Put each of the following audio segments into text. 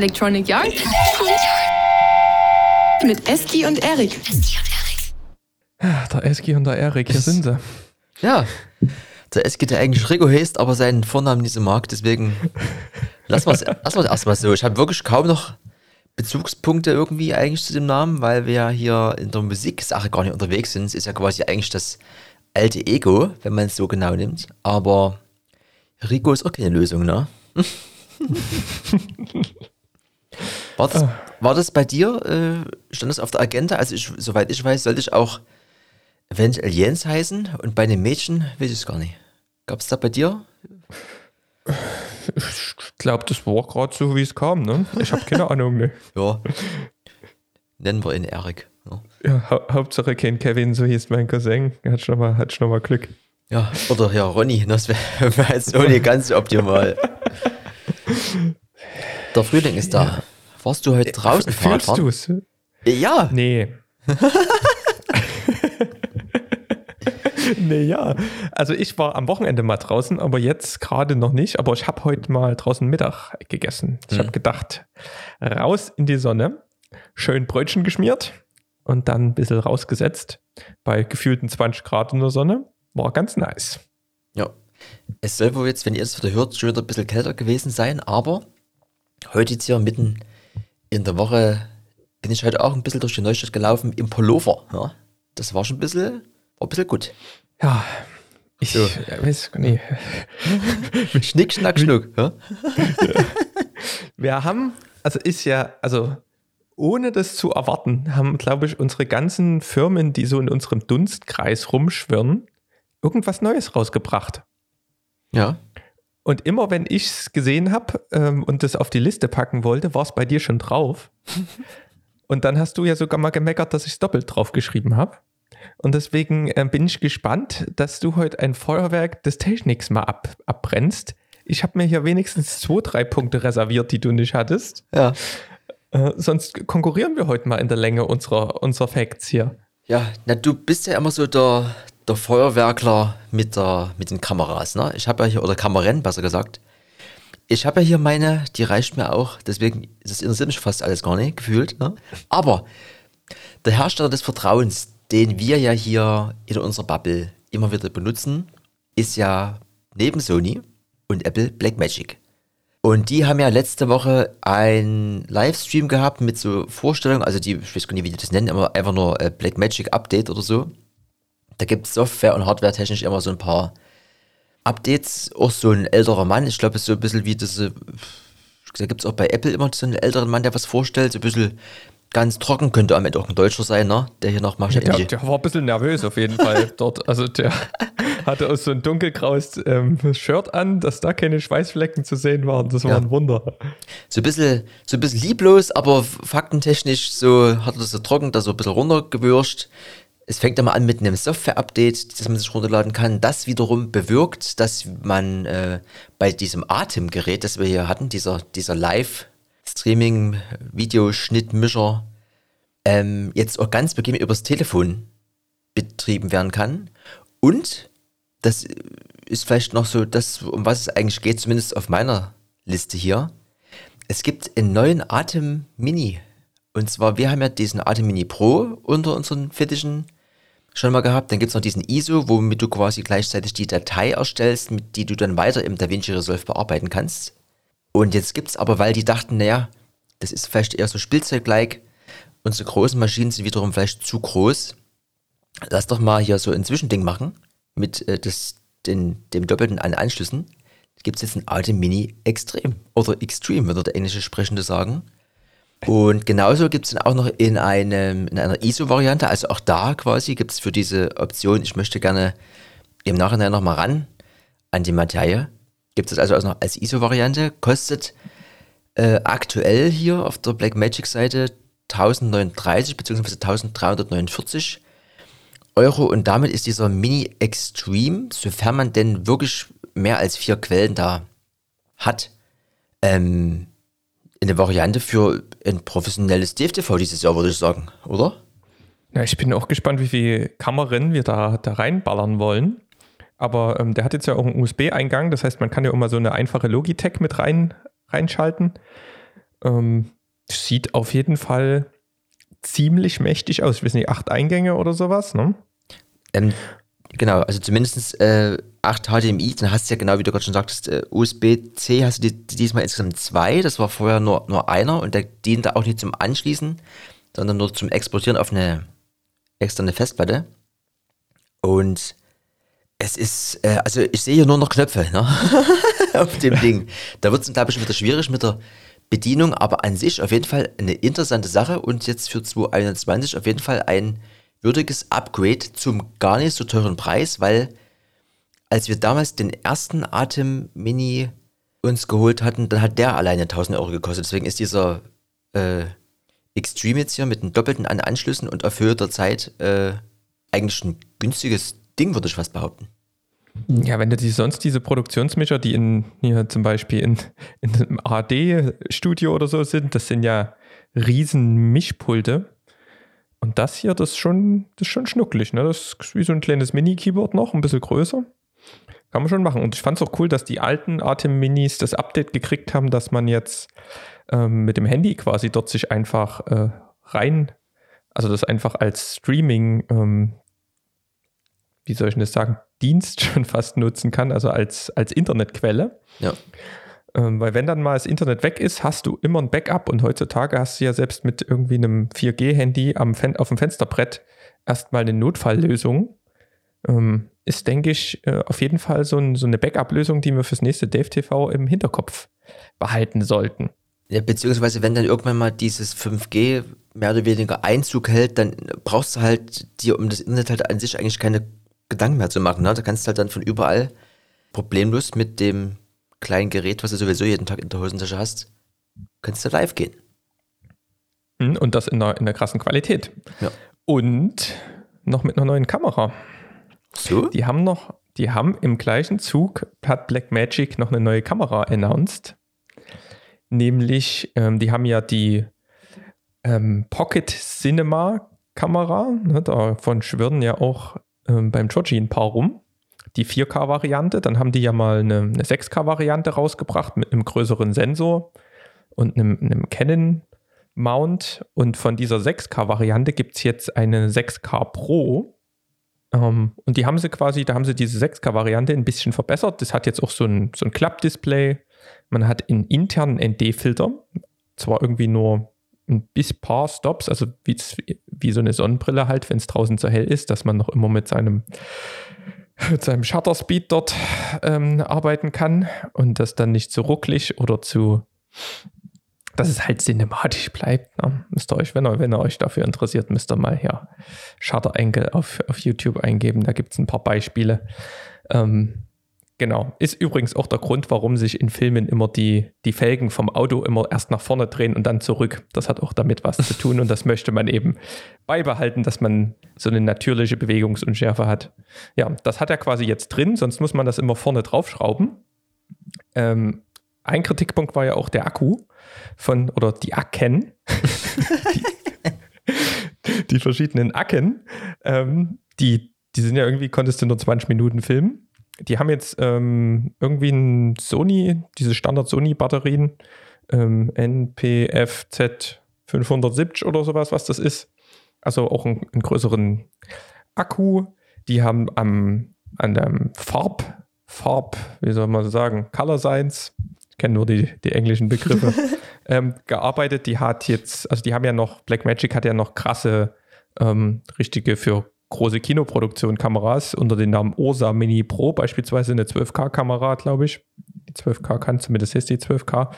Electronic Yard mit Eski und Erik. Ja, der Eski und der Erik, hier sind sie. Ja, der Eski, der eigentlich Rigo heißt, aber seinen Vornamen nicht so mag, deswegen lassen wir es lass erstmal so. Ich habe wirklich kaum noch Bezugspunkte irgendwie eigentlich zu dem Namen, weil wir hier in der Musiksache gar nicht unterwegs sind. Es ist ja quasi eigentlich das alte Ego, wenn man es so genau nimmt. Aber Rico ist auch keine Lösung, ne? war, das, war das bei dir, äh, stand das auf der Agenda? Also ich, soweit ich weiß, sollte ich auch eventuell Jens heißen und bei den Mädchen weiß ich es gar nicht. Gab es da bei dir? Ich glaube, das war gerade so, wie es kam, ne? Ich habe keine Ahnung, ne? Ja. Nennen wir ihn Erik. Ja, ja hau Hauptsache kein Kevin, so hieß mein Cousin. Hat schon mal, hat schon mal Glück. Ja, oder ja, Ronny, das wäre wär jetzt nicht ganz optimal. Der Frühling ist da. Ja. Warst du heute draußen Fühlst du es? Ja. Nee. nee, ja. Also ich war am Wochenende mal draußen, aber jetzt gerade noch nicht. Aber ich habe heute mal draußen Mittag gegessen. Ich hm. habe gedacht, raus in die Sonne, schön Brötchen geschmiert und dann ein bisschen rausgesetzt bei gefühlten 20 Grad in der Sonne. War ganz nice. Ja. Es soll wohl jetzt, wenn ihr es wieder hört, schon wieder ein bisschen kälter gewesen sein, aber heute jetzt hier mitten in der Woche bin ich heute auch ein bisschen durch die Neustadt gelaufen im Pullover. Ja. Das war schon ein bisschen, war ein bisschen gut. Ja, ich so. ja, weiß nee. Schnick, schnack, schnuck. Ja? Wir haben, also ist ja, also ohne das zu erwarten, haben, glaube ich, unsere ganzen Firmen, die so in unserem Dunstkreis rumschwirren, irgendwas Neues rausgebracht. Ja. Und immer wenn ich es gesehen habe ähm, und das auf die Liste packen wollte, war es bei dir schon drauf. und dann hast du ja sogar mal gemeckert, dass ich es doppelt drauf geschrieben habe. Und deswegen äh, bin ich gespannt, dass du heute ein Feuerwerk des Techniks mal ab, abbrennst. Ich habe mir hier wenigstens zwei, drei Punkte reserviert, die du nicht hattest. Ja. Äh, sonst konkurrieren wir heute mal in der Länge unserer, unserer Facts hier. Ja, na, du bist ja immer so der, der Feuerwerkler mit, der, mit den Kameras, ne? Ich habe ja hier, oder Kamerennen besser gesagt. Ich habe ja hier meine, die reicht mir auch, deswegen, das interessiert mich fast alles gar nicht, gefühlt. Ne? Aber der Hersteller des Vertrauens, den wir ja hier in unserer Bubble immer wieder benutzen, ist ja neben Sony und Apple Blackmagic. Und die haben ja letzte Woche ein Livestream gehabt mit so Vorstellungen, also die, ich weiß gar nicht, wie die das nennen, immer einfach nur äh, Blackmagic Update oder so. Da gibt es Software- und Hardware-technisch immer so ein paar Updates. Auch so ein älterer Mann, ich glaube, es ist so ein bisschen wie das, da gibt es auch bei Apple immer so einen älteren Mann, der was vorstellt, so ein bisschen ganz trocken, könnte am Ende auch ein Deutscher sein, ne? Der hier noch macht. Ja, der, der, war ein bisschen nervös auf jeden Fall dort. Also der hatte auch so ein dunkelgraues ähm, Shirt an, dass da keine Schweißflecken zu sehen waren. Das war ja. ein Wunder. So ein bisschen, so ein bisschen lieblos, aber faktentechnisch so hat er das so trocken, da so ein bisschen runtergewürscht. Es fängt immer an mit einem Software-Update, das man sich runterladen kann. Das wiederum bewirkt, dass man äh, bei diesem Atemgerät, das wir hier hatten, dieser, dieser Live- Streaming-Videoschnittmischer ähm, jetzt auch ganz bequem übers Telefon betrieben werden kann. Und das ist vielleicht noch so das, um was es eigentlich geht, zumindest auf meiner Liste hier. Es gibt einen neuen Atem Mini. Und zwar, wir haben ja diesen Atem Mini Pro unter unseren Fittichen schon mal gehabt. Dann gibt es noch diesen ISO, womit du quasi gleichzeitig die Datei erstellst, mit die du dann weiter im DaVinci Resolve bearbeiten kannst. Und jetzt gibt es aber, weil die dachten, naja, das ist vielleicht eher so Spielzeug-like, unsere großen Maschinen sind wiederum vielleicht zu groß. Lass doch mal hier so ein Zwischending machen mit äh, das, den, dem Doppelten an Anschlüssen. Gibt es jetzt ein Atem Mini Extrem oder Extreme, würde der englische Sprechende sagen. Und genauso gibt es dann auch noch in, einem, in einer ISO-Variante, also auch da quasi gibt es für diese Option, ich möchte gerne im Nachhinein nochmal ran an die Materie, Gibt es also noch als ISO-Variante, kostet äh, aktuell hier auf der Blackmagic-Seite 1039 bzw. 1349 Euro und damit ist dieser Mini Extreme, sofern man denn wirklich mehr als vier Quellen da hat, ähm, eine Variante für ein professionelles DFTV dieses Jahr, würde ich sagen, oder? Ja, ich bin auch gespannt, wie viele Kameran wir da, da reinballern wollen. Aber ähm, der hat jetzt ja auch einen USB-Eingang, das heißt, man kann ja immer so eine einfache Logitech mit rein, reinschalten. Ähm, sieht auf jeden Fall ziemlich mächtig aus. Ich weiß nicht, acht Eingänge oder sowas, ne? Ähm, genau, also zumindest äh, acht HDMI, dann hast du ja genau, wie du gerade schon sagtest, äh, USB-C hast du die, diesmal insgesamt zwei, das war vorher nur, nur einer und der diente auch nicht zum Anschließen, sondern nur zum Exportieren auf eine externe Festplatte. Und es ist, äh, also ich sehe hier nur noch Knöpfe ne? auf dem Ding. Da wird es, glaube ich, wieder schwierig mit der Bedienung, aber an sich auf jeden Fall eine interessante Sache und jetzt für 2021 auf jeden Fall ein würdiges Upgrade zum gar nicht so teuren Preis, weil als wir damals den ersten Atem Mini uns geholt hatten, dann hat der alleine 1000 Euro gekostet. Deswegen ist dieser äh, Extreme jetzt hier mit den doppelten Anschlüssen und auf höherer Zeit äh, eigentlich ein günstiges Ding, würde ich fast behaupten. Ja, wenn du die sonst diese Produktionsmischer, die in hier zum Beispiel in, in einem AD-Studio oder so sind, das sind ja riesen Mischpulte. Und das hier, das ist schon, das ist schon schnucklig, ne? Das ist wie so ein kleines Mini-Keyboard noch, ein bisschen größer. Kann man schon machen. Und ich fand es auch cool, dass die alten Atem-Minis das Update gekriegt haben, dass man jetzt ähm, mit dem Handy quasi dort sich einfach äh, rein, also das einfach als Streaming, ähm, wie soll ich das sagen, Dienst schon fast nutzen kann, also als, als Internetquelle. Ja. Ähm, weil wenn dann mal das Internet weg ist, hast du immer ein Backup und heutzutage hast du ja selbst mit irgendwie einem 4G-Handy auf dem Fensterbrett erstmal eine Notfalllösung. Ähm, ist, denke ich, äh, auf jeden Fall so, ein, so eine Backup-Lösung, die wir fürs nächste Dave TV im Hinterkopf behalten sollten. Ja, beziehungsweise wenn dann irgendwann mal dieses 5G mehr oder weniger Einzug hält, dann brauchst du halt dir um das Internet halt an sich eigentlich keine Gedanken mehr zu machen. Ne? Da kannst du halt dann von überall problemlos mit dem kleinen Gerät, was du sowieso jeden Tag in der Hosentasche hast, kannst du live gehen. Hm, und das in einer, in einer krassen Qualität. Ja. Und noch mit einer neuen Kamera. So? Die haben noch, die haben im gleichen Zug, hat Blackmagic noch eine neue Kamera announced. Nämlich, ähm, die haben ja die ähm, Pocket Cinema Kamera, ne, davon schwirren ja auch ähm, beim Georgie ein paar rum. Die 4K-Variante, dann haben die ja mal eine, eine 6K-Variante rausgebracht mit einem größeren Sensor und einem, einem Canon-Mount. Und von dieser 6K-Variante gibt es jetzt eine 6K Pro. Ähm, und die haben sie quasi, da haben sie diese 6K-Variante ein bisschen verbessert. Das hat jetzt auch so ein, so ein Klappdisplay. Man hat einen internen ND-Filter, zwar irgendwie nur ein bis paar Stops, also wie, wie so eine Sonnenbrille halt, wenn es draußen zu hell ist, dass man noch immer mit seinem, mit seinem Shutter-Speed dort ähm, arbeiten kann und das dann nicht zu rucklig oder zu, dass es halt cinematisch bleibt. Ne? Müsst ihr euch, wenn ihr, wenn ihr euch dafür interessiert, müsst ihr mal hier Shutter Angle auf, auf YouTube eingeben. Da gibt es ein paar Beispiele. Ähm, Genau. Ist übrigens auch der Grund, warum sich in Filmen immer die, die Felgen vom Auto immer erst nach vorne drehen und dann zurück. Das hat auch damit was zu tun und das möchte man eben beibehalten, dass man so eine natürliche Bewegungsunschärfe hat. Ja, das hat er quasi jetzt drin, sonst muss man das immer vorne draufschrauben. Ähm, ein Kritikpunkt war ja auch der Akku von, oder die Acken. die, die, verschiedenen Acken. Ähm, die, die sind ja irgendwie, konntest du nur 20 Minuten filmen die haben jetzt ähm, irgendwie ein Sony, diese Standard-Sony-Batterien, ähm, NPFZ 570 oder sowas, was das ist. Also auch einen, einen größeren Akku. Die haben am, an dem Farb, Farb, wie soll man sagen, Color Science, ich kenne nur die, die englischen Begriffe, ähm, gearbeitet. Die hat jetzt, also die haben ja noch, Blackmagic hat ja noch krasse, ähm, richtige für große Kinoproduktion Kameras unter dem Namen Ursa Mini Pro, beispielsweise eine 12K-Kamera, glaube ich. Die 12K kann, zumindest ist die 12K.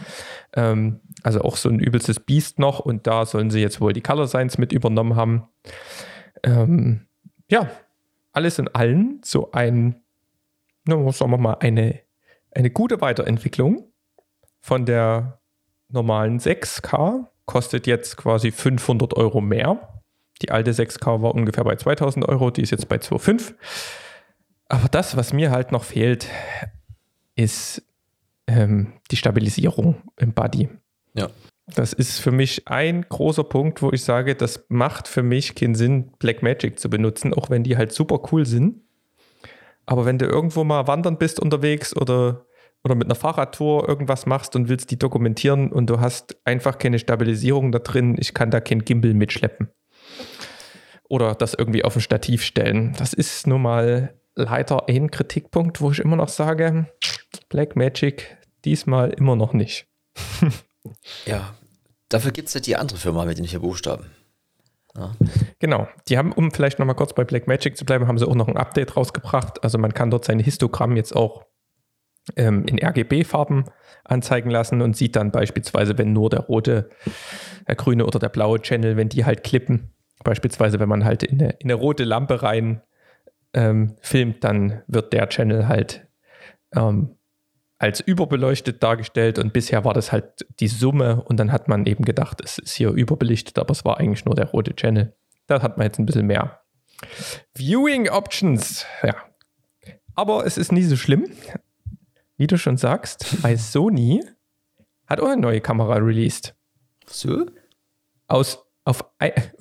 Ähm, also auch so ein übelstes Biest noch und da sollen sie jetzt wohl die Color Science mit übernommen haben. Ähm, ja, alles in allem so ein, na, sagen wir mal, eine, eine gute Weiterentwicklung von der normalen 6K, kostet jetzt quasi 500 Euro mehr die alte 6K war ungefähr bei 2000 Euro, die ist jetzt bei 2,5. Aber das, was mir halt noch fehlt, ist ähm, die Stabilisierung im Body. Ja. Das ist für mich ein großer Punkt, wo ich sage, das macht für mich keinen Sinn, Blackmagic zu benutzen, auch wenn die halt super cool sind. Aber wenn du irgendwo mal wandern bist unterwegs oder oder mit einer Fahrradtour irgendwas machst und willst die dokumentieren und du hast einfach keine Stabilisierung da drin, ich kann da kein Gimbal mitschleppen. Oder das irgendwie auf ein Stativ stellen. Das ist nun mal leider ein Kritikpunkt, wo ich immer noch sage, Black Magic diesmal immer noch nicht. ja, dafür gibt es ja die andere Firma mit den vier Buchstaben. Ja. Genau, die haben, um vielleicht nochmal kurz bei Black Magic zu bleiben, haben sie auch noch ein Update rausgebracht. Also man kann dort sein Histogramm jetzt auch ähm, in RGB-Farben anzeigen lassen und sieht dann beispielsweise, wenn nur der rote, der grüne oder der blaue Channel, wenn die halt klippen, beispielsweise wenn man halt in eine, in eine rote Lampe rein ähm, filmt, dann wird der Channel halt ähm, als überbeleuchtet dargestellt und bisher war das halt die Summe und dann hat man eben gedacht, es ist hier überbelichtet, aber es war eigentlich nur der rote Channel. Da hat man jetzt ein bisschen mehr Viewing Options. Ja. Aber es ist nie so schlimm wie du schon sagst, bei Sony hat auch eine neue Kamera released. So? Aus, auf, ein,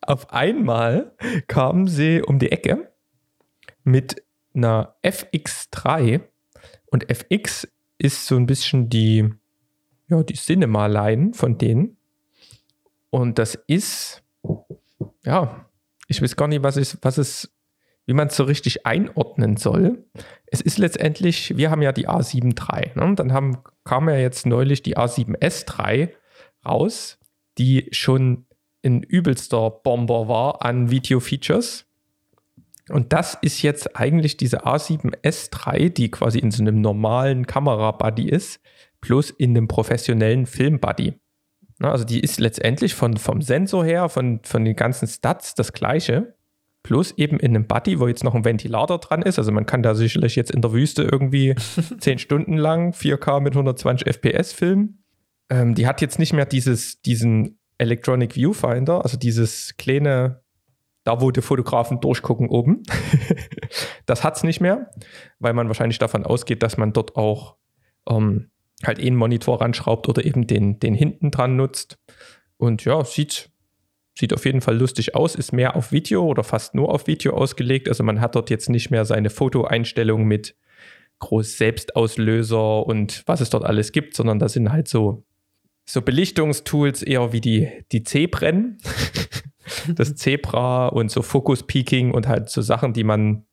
auf einmal kamen sie um die Ecke mit einer FX3 und FX ist so ein bisschen die, ja, die Cinema-Line von denen. Und das ist, ja, ich weiß gar nicht, was, ist, was es wie man es so richtig einordnen soll. Es ist letztendlich, wir haben ja die A7 III. Ne? Dann haben, kam ja jetzt neulich die A7S3 raus, die schon ein übelster Bomber war an Video-Features. Und das ist jetzt eigentlich diese A7S3, die quasi in so einem normalen Kamera-Buddy ist, plus in einem professionellen Film-Buddy. Also die ist letztendlich von, vom Sensor her, von, von den ganzen Stats das gleiche. Plus eben in einem Buddy, wo jetzt noch ein Ventilator dran ist. Also man kann da sicherlich jetzt in der Wüste irgendwie 10 Stunden lang 4K mit 120 FPS filmen. Ähm, die hat jetzt nicht mehr dieses, diesen Electronic Viewfinder, also dieses kleine, da wo die Fotografen durchgucken oben. das hat es nicht mehr, weil man wahrscheinlich davon ausgeht, dass man dort auch ähm, halt einen Monitor ranschraubt oder eben den, den hinten dran nutzt. Und ja, sieht Sieht auf jeden Fall lustig aus, ist mehr auf Video oder fast nur auf Video ausgelegt. Also man hat dort jetzt nicht mehr seine Fotoeinstellung mit groß Selbstauslöser und was es dort alles gibt, sondern da sind halt so, so Belichtungstools eher wie die, die Zebren, das Zebra und so Focus Peaking und halt so Sachen, die man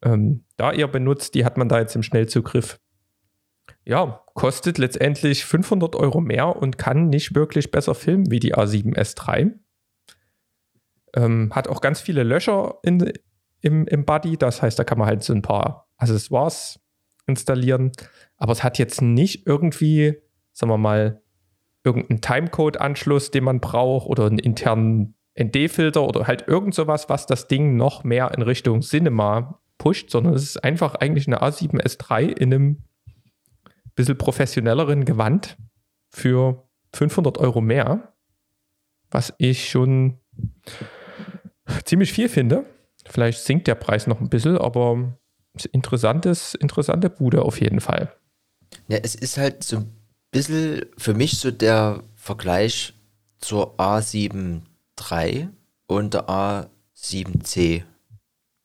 ähm, da eher benutzt, die hat man da jetzt im Schnellzugriff. Ja, kostet letztendlich 500 Euro mehr und kann nicht wirklich besser filmen wie die A7S3. Ähm, hat auch ganz viele Löcher in, im, im Body. Das heißt, da kann man halt so ein paar Accessoires installieren. Aber es hat jetzt nicht irgendwie, sagen wir mal, irgendeinen Timecode-Anschluss, den man braucht oder einen internen ND-Filter oder halt irgend sowas, was das Ding noch mehr in Richtung Cinema pusht, sondern es ist einfach eigentlich eine A7S3 in einem bisschen professionelleren Gewand für 500 Euro mehr, was ich schon ziemlich viel finde. Vielleicht sinkt der Preis noch ein bisschen, aber interessantes, interessante Bude auf jeden Fall. Ja, es ist halt so ein bisschen für mich so der Vergleich zur A7 III und der A7C.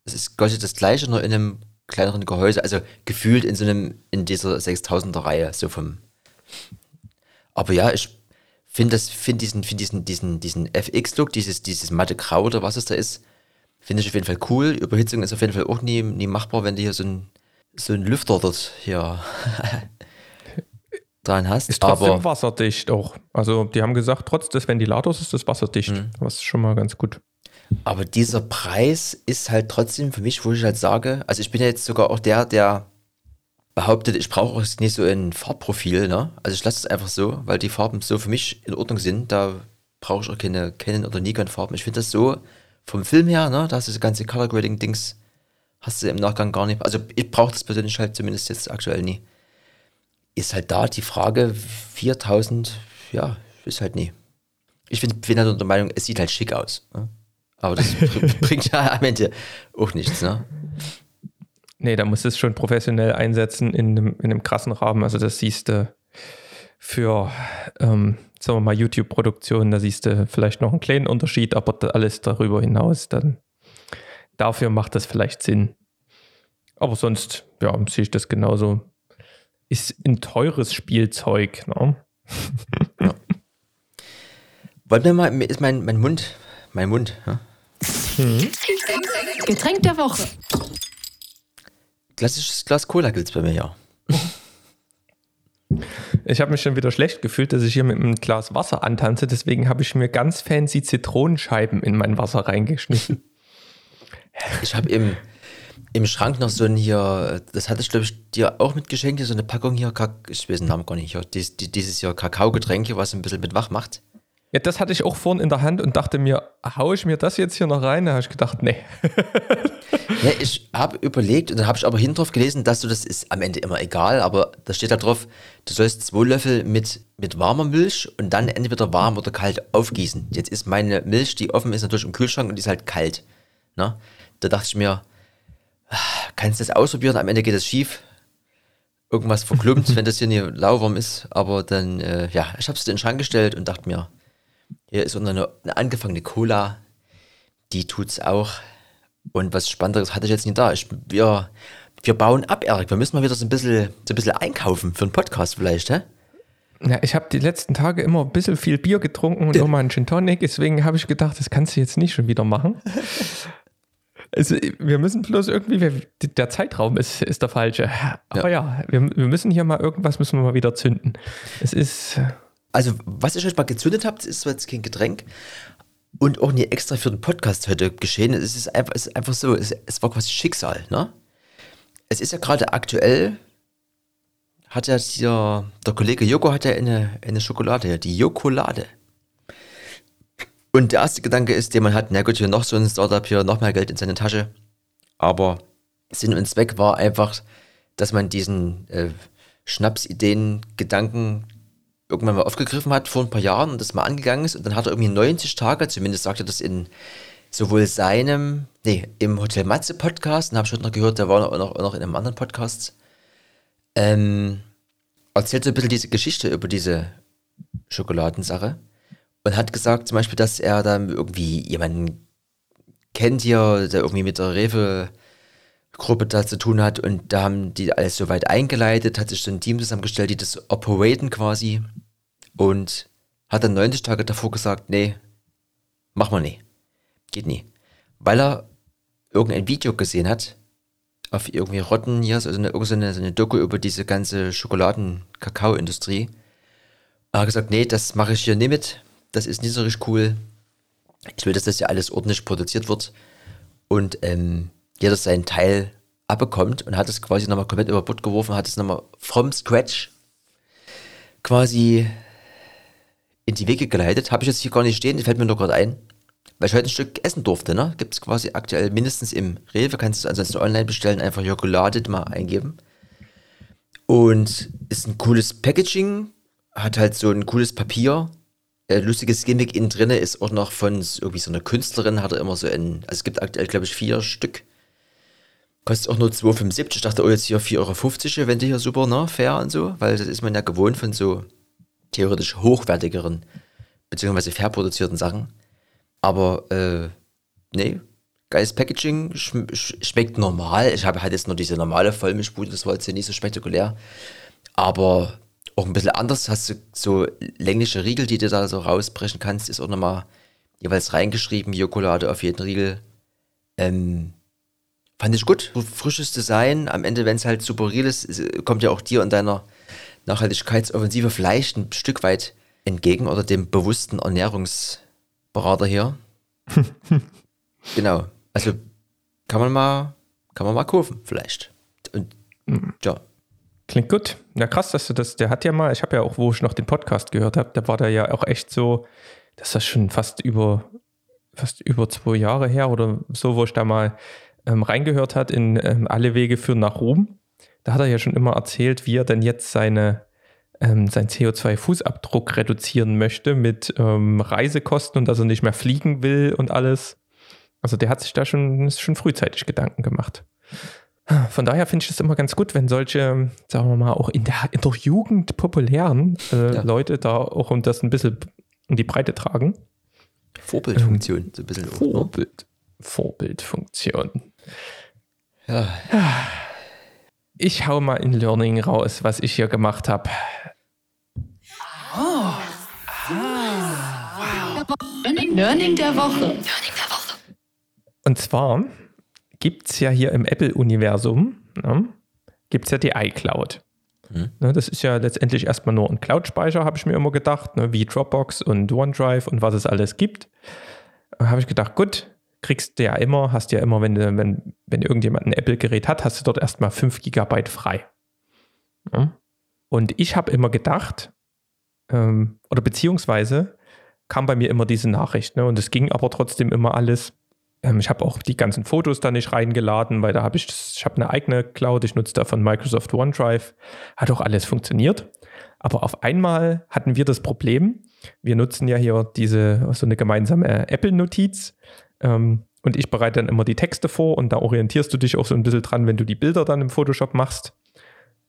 Es ist quasi das gleiche, nur in einem kleineren Gehäuse, also gefühlt in so einem, in dieser 6000er Reihe, so vom. Aber ja, ich finde das, finde diesen, find diesen, diesen, diesen FX-Look, dieses, dieses matte Grau oder was es da ist, finde ich auf jeden Fall cool. Überhitzung ist auf jeden Fall auch nie, nie machbar, wenn du hier so ein, so ein Lüfter dort hier dran hast. Ist trotzdem aber, wasserdicht auch. Also die haben gesagt, trotz des Ventilators ist das wasserdicht, mhm. was schon mal ganz gut. Aber dieser Preis ist halt trotzdem für mich, wo ich halt sage, also ich bin ja jetzt sogar auch der, der behauptet, ich brauche auch nicht so ein Farbprofil, ne? Also ich lasse es einfach so, weil die Farben so für mich in Ordnung sind. Da brauche ich auch keine Canon oder Nikon Farben. Ich finde das so vom Film her, ne? Da hast du das ganze Color Grading Dings, hast du im Nachgang gar nicht. Also ich brauche das persönlich halt zumindest jetzt aktuell nie. Ist halt da die Frage, 4000, ja, ist halt nie. Ich bin, bin halt der Meinung, es sieht halt schick aus. Ne? Aber das bringt ja am Ende auch nichts, ne? Nee, da musst du es schon professionell einsetzen in einem, in einem krassen Rahmen. Also das siehst du für, ähm, sagen wir mal, YouTube-Produktionen, da siehst du vielleicht noch einen kleinen Unterschied, aber alles darüber hinaus, dann dafür macht das vielleicht Sinn. Aber sonst, ja, sehe ich das genauso. Ist ein teures Spielzeug, ne? ja. Wollen wir mal, ist mein, mein Mund, mein Mund, ja? Mhm. Getränk der Woche. Klassisches Glas Cola gilt es bei mir, ja. Ich habe mich schon wieder schlecht gefühlt, dass ich hier mit einem Glas Wasser antanze. Deswegen habe ich mir ganz fancy Zitronenscheiben in mein Wasser reingeschnitten. Ich habe im, im Schrank noch so ein hier, das hatte ich glaube ich dir auch mitgeschenkt, so eine Packung hier, ich weiß den Namen gar nicht, hier, dieses hier Kakaogetränk hier, was ein bisschen mit wach macht. Ja, das hatte ich auch vorhin in der Hand und dachte mir, haue ich mir das jetzt hier noch rein? Da habe ich gedacht, nee. ja, ich habe überlegt und dann habe ich aber hinten drauf gelesen, dass du das ist am Ende immer egal, aber da steht da drauf, du sollst zwei Löffel mit, mit warmer Milch und dann entweder warm oder kalt aufgießen. Jetzt ist meine Milch, die offen ist, natürlich im Kühlschrank und die ist halt kalt. Na? Ne? Da dachte ich mir, kannst du das ausprobieren? Am Ende geht das schief. Irgendwas verklumpt, wenn das hier nicht lauwarm ist. Aber dann, äh, ja, ich habe es in den Schrank gestellt und dachte mir, hier ist eine, eine angefangene Cola, die tut's auch. Und was Spannenderes hatte ich jetzt nicht da. Ich, wir, wir bauen ab, Erik. Wir müssen mal wieder so ein bisschen, so ein bisschen einkaufen für einen Podcast vielleicht, hä? Ja, ich habe die letzten Tage immer ein bisschen viel Bier getrunken und nochmal einen Gin Tonic. Deswegen habe ich gedacht, das kannst du jetzt nicht schon wieder machen. Also, wir müssen bloß irgendwie, der Zeitraum ist, ist der falsche. Aber ja, ja wir, wir, müssen hier mal irgendwas müssen wir mal wieder zünden. Es ist also, was ich euch mal gezündet habt, ist jetzt kein Getränk und auch nie extra für den Podcast heute geschehen. Es ist einfach, es ist einfach so, es, es war quasi Schicksal, ne? Es ist ja gerade aktuell, hat ja hier, der Kollege Joko hat ja eine, eine Schokolade, die Jokolade. Und der erste Gedanke ist, den man hat, na gut, hier noch so ein Startup, hier noch mehr Geld in seine Tasche. Aber Sinn und Zweck war einfach, dass man diesen äh, Schnapsideen, Gedanken, irgendwann mal aufgegriffen hat vor ein paar Jahren und das mal angegangen ist und dann hat er irgendwie 90 Tage, zumindest sagt er das in sowohl seinem, nee, im Hotel Matze Podcast, und habe heute noch gehört, der war auch noch, noch in einem anderen Podcast, ähm, erzählt so ein bisschen diese Geschichte über diese Schokoladensache und hat gesagt zum Beispiel, dass er dann irgendwie jemanden kennt hier, der irgendwie mit der Rewe Gruppe da zu tun hat und da haben die alles soweit eingeleitet, hat sich so ein Team zusammengestellt, die das operaten quasi und hat dann 90 Tage davor gesagt, nee, mach mal nie. Geht nie. Weil er irgendein Video gesehen hat, auf irgendwie Rotten hier, also eine, so eine, so eine Doku über diese ganze Schokoladen-Kakao-Industrie. Er hat gesagt, nee, das mache ich hier nicht mit, das ist nicht so richtig cool. Ich will, dass das ja alles ordentlich produziert wird und ähm, jeder seinen Teil abbekommt und hat es quasi nochmal komplett über Bord geworfen, hat es nochmal from scratch quasi in die Wege geleitet. Habe ich jetzt hier gar nicht stehen, fällt mir nur gerade ein. Weil ich heute ein Stück essen durfte, ne? Gibt es quasi aktuell mindestens im Rewe, kannst du es ansonsten online bestellen, einfach Jokolade mal eingeben. Und ist ein cooles Packaging, hat halt so ein cooles Papier. Äh, lustiges Gimmick innen drin ist auch noch von irgendwie so einer Künstlerin, hat er immer so ein, also es gibt aktuell, glaube ich, vier Stück. Kostet auch nur 2,75. Ich dachte, oh, jetzt hier 4,50 Euro, wenn die hier super, ne? Fair und so, weil das ist man ja gewohnt von so theoretisch hochwertigeren, beziehungsweise fair produzierten Sachen. Aber, äh, nee, geiles Packaging, schm schmeckt normal. Ich habe halt jetzt nur diese normale Vollmilchbude, das war jetzt nicht so spektakulär. Aber auch ein bisschen anders. Hast du so längliche Riegel, die du da so rausbrechen kannst, ist auch nochmal jeweils reingeschrieben, Jokolade auf jeden Riegel. Ähm, fand ich gut. Frisches Design. Am Ende, wenn es halt super real ist, kommt ja auch dir und deiner Nachhaltigkeitsoffensive vielleicht ein Stück weit entgegen oder dem bewussten Ernährungsberater hier. genau. Also kann man mal, kann man mal kaufen, vielleicht. Und mhm. ja. Klingt gut. Ja, krass, dass du das, der hat ja mal, ich habe ja auch, wo ich noch den Podcast gehört habe, da war der ja auch echt so, das ist schon fast über, fast über zwei Jahre her oder so, wo ich da mal ähm, reingehört hat in ähm, Alle Wege führen nach Rom da hat er ja schon immer erzählt, wie er denn jetzt seine, ähm, sein CO2-Fußabdruck reduzieren möchte mit ähm, Reisekosten und dass er nicht mehr fliegen will und alles. Also der hat sich da schon, schon frühzeitig Gedanken gemacht. Von daher finde ich es immer ganz gut, wenn solche, sagen wir mal, auch in der, in der Jugend populären äh, ja. Leute da auch um das ein bisschen in die Breite tragen. Vorbildfunktion, ähm, so ein bisschen. Vorbild, Vorbildfunktion. Ja. ich hau mal in Learning raus, was ich hier gemacht habe. Learning der Woche. Und zwar gibt es ja hier im Apple-Universum, ne, gibt es ja die iCloud. Ne, das ist ja letztendlich erstmal nur ein Cloud-Speicher, habe ich mir immer gedacht, ne, wie Dropbox und OneDrive und was es alles gibt. Da habe ich gedacht, gut, kriegst du ja immer, hast ja immer, wenn, du, wenn, wenn irgendjemand ein Apple-Gerät hat, hast du dort erstmal 5 GB frei. Ja. Und ich habe immer gedacht, ähm, oder beziehungsweise kam bei mir immer diese Nachricht, ne, und es ging aber trotzdem immer alles. Ähm, ich habe auch die ganzen Fotos da nicht reingeladen, weil da habe ich, ich habe eine eigene Cloud, ich nutze da von Microsoft OneDrive, hat auch alles funktioniert. Aber auf einmal hatten wir das Problem, wir nutzen ja hier diese, so eine gemeinsame Apple-Notiz ähm, und ich bereite dann immer die Texte vor und da orientierst du dich auch so ein bisschen dran, wenn du die Bilder dann im Photoshop machst.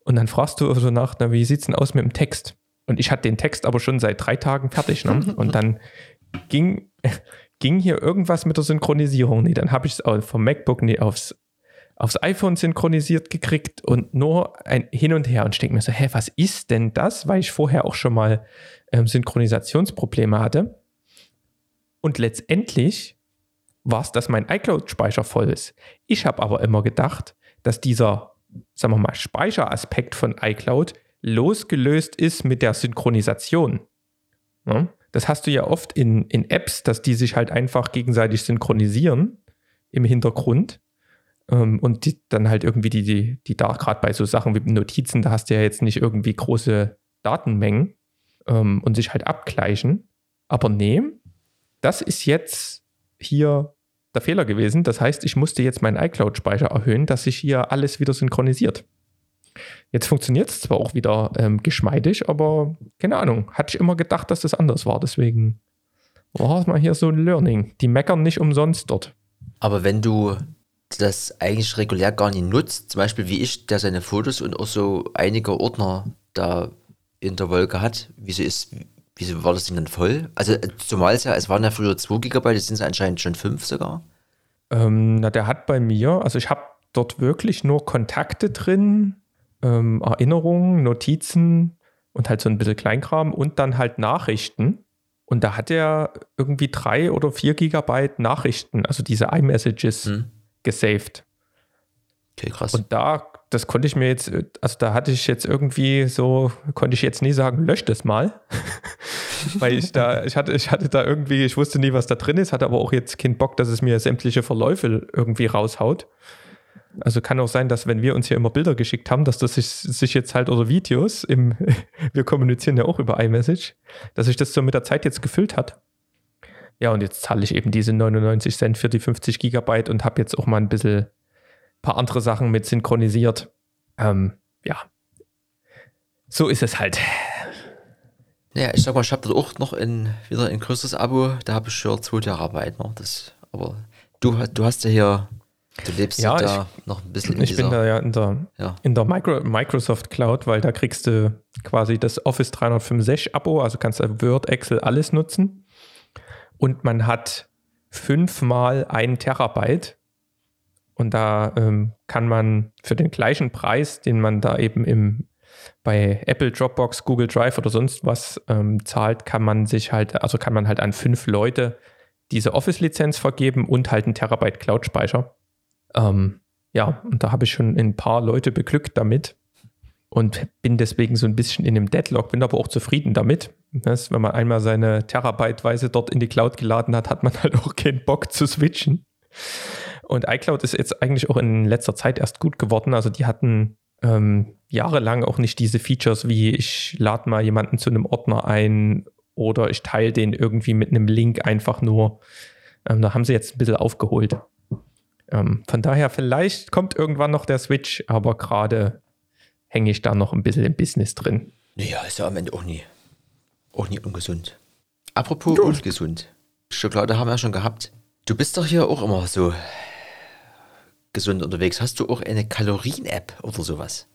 Und dann fragst du so nach, na, wie sieht es denn aus mit dem Text? Und ich hatte den Text aber schon seit drei Tagen fertig. Ne? Und dann ging, ging hier irgendwas mit der Synchronisierung. Nee, dann habe ich es vom MacBook nee, aufs, aufs iPhone synchronisiert gekriegt und nur ein Hin und Her. Und ich denke mir so, hä, was ist denn das? Weil ich vorher auch schon mal ähm, Synchronisationsprobleme hatte. Und letztendlich war es, dass mein iCloud-Speicher voll ist. Ich habe aber immer gedacht, dass dieser, sagen wir mal, Speicheraspekt von iCloud losgelöst ist mit der Synchronisation. Ja? Das hast du ja oft in, in Apps, dass die sich halt einfach gegenseitig synchronisieren im Hintergrund. Ähm, und die, dann halt irgendwie die, die, die da, gerade bei so Sachen wie Notizen, da hast du ja jetzt nicht irgendwie große Datenmengen ähm, und sich halt abgleichen. Aber nee, das ist jetzt hier der Fehler gewesen. Das heißt, ich musste jetzt meinen iCloud-Speicher erhöhen, dass sich hier alles wieder synchronisiert. Jetzt funktioniert es zwar auch wieder ähm, geschmeidig, aber keine Ahnung. Hatte ich immer gedacht, dass das anders war. Deswegen war es mal hier so ein Learning. Die meckern nicht umsonst dort. Aber wenn du das eigentlich regulär gar nicht nutzt, zum Beispiel wie ich, der seine Fotos und auch so einige Ordner da in der Wolke hat, wieso ist, wieso war das Ding dann voll? Also zumal es ja, es waren ja früher 2 GB, jetzt sind es anscheinend schon 5 sogar. Ähm, na, der hat bei mir, also ich habe dort wirklich nur Kontakte drin, ähm, Erinnerungen, Notizen und halt so ein bisschen Kleinkram und dann halt Nachrichten. Und da hat er irgendwie drei oder vier Gigabyte Nachrichten, also diese iMessages, hm. gesaved. Okay, krass. Und da, das konnte ich mir jetzt, also da hatte ich jetzt irgendwie so, konnte ich jetzt nie sagen, lösch das mal. Weil ich da, ich hatte, ich hatte da irgendwie, ich wusste nie, was da drin ist, hatte aber auch jetzt keinen Bock, dass es mir sämtliche Verläufe irgendwie raushaut. Also kann auch sein, dass wenn wir uns hier immer Bilder geschickt haben, dass das sich, sich jetzt halt oder Videos im, wir kommunizieren ja auch über iMessage, dass sich das so mit der Zeit jetzt gefüllt hat. Ja, und jetzt zahle ich eben diese 99 Cent für die 50 Gigabyte und habe jetzt auch mal ein bisschen ein paar andere Sachen mit synchronisiert. Ähm, ja. So ist es halt. Ja, ich sag mal, ich habe auch noch ein, wieder ein größeres Abo, da habe ich schon 2 Terabyte noch. Das, aber du, du hast ja hier Du lebst ja, da ich, noch ein bisschen in Ich bin da ja in der, ja. in der Micro, Microsoft Cloud, weil da kriegst du quasi das Office 365 Abo, also kannst du Word, Excel, alles nutzen. Und man hat fünfmal ein Terabyte. Und da ähm, kann man für den gleichen Preis, den man da eben im, bei Apple, Dropbox, Google Drive oder sonst was ähm, zahlt, kann man sich halt, also kann man halt an fünf Leute diese Office-Lizenz vergeben und halt einen Terabyte Cloud-Speicher. Ähm, ja, und da habe ich schon ein paar Leute beglückt damit und bin deswegen so ein bisschen in einem Deadlock, bin aber auch zufrieden damit. Das, wenn man einmal seine Terabyteweise dort in die Cloud geladen hat, hat man halt auch keinen Bock zu switchen. Und iCloud ist jetzt eigentlich auch in letzter Zeit erst gut geworden. Also die hatten ähm, jahrelang auch nicht diese Features wie ich lade mal jemanden zu einem Ordner ein oder ich teile den irgendwie mit einem Link einfach nur. Ähm, da haben sie jetzt ein bisschen aufgeholt. Ähm, von daher, vielleicht kommt irgendwann noch der Switch, aber gerade hänge ich da noch ein bisschen im Business drin. Naja, ist ja am Ende auch nie, auch nie ungesund. Apropos ja. ungesund. Schokolade haben wir ja schon gehabt. Du bist doch hier auch immer so gesund unterwegs. Hast du auch eine Kalorien-App oder sowas?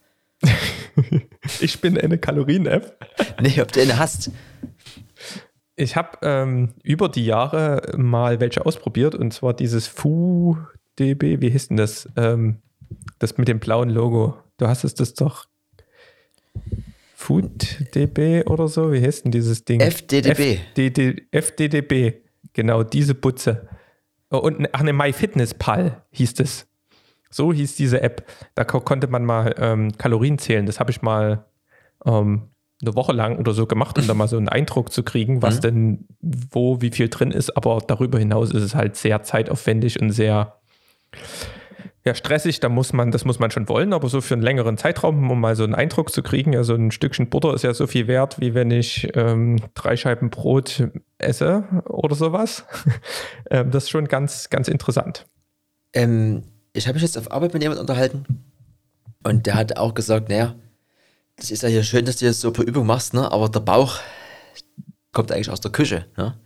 ich bin eine Kalorien-App. nee, ob du eine hast. Ich habe ähm, über die Jahre mal welche ausprobiert und zwar dieses Fu DB, wie hieß denn das? Ähm, das mit dem blauen Logo. Du hast es das doch FoodDB oder so, wie heißt denn dieses Ding? FDDB. FDD, FDDB, genau, diese Butze. Oh, und ach ne, MyFitnessPal hieß es. So hieß diese App. Da ko konnte man mal ähm, Kalorien zählen. Das habe ich mal ähm, eine Woche lang oder so gemacht, um da mal so einen Eindruck zu kriegen, was mhm. denn wo, wie viel drin ist. Aber darüber hinaus ist es halt sehr zeitaufwendig und sehr ja, stressig, da muss man, das muss man schon wollen, aber so für einen längeren Zeitraum, um mal so einen Eindruck zu kriegen, ja, so ein Stückchen Butter ist ja so viel wert, wie wenn ich ähm, drei Scheiben Brot esse oder sowas. ähm, das ist schon ganz, ganz interessant. Ähm, ich habe mich jetzt auf Arbeit mit jemandem unterhalten und der hat auch gesagt, naja, das ist ja hier schön, dass du jetzt so ein paar Übungen machst, ne? aber der Bauch kommt eigentlich aus der Küche. Ne?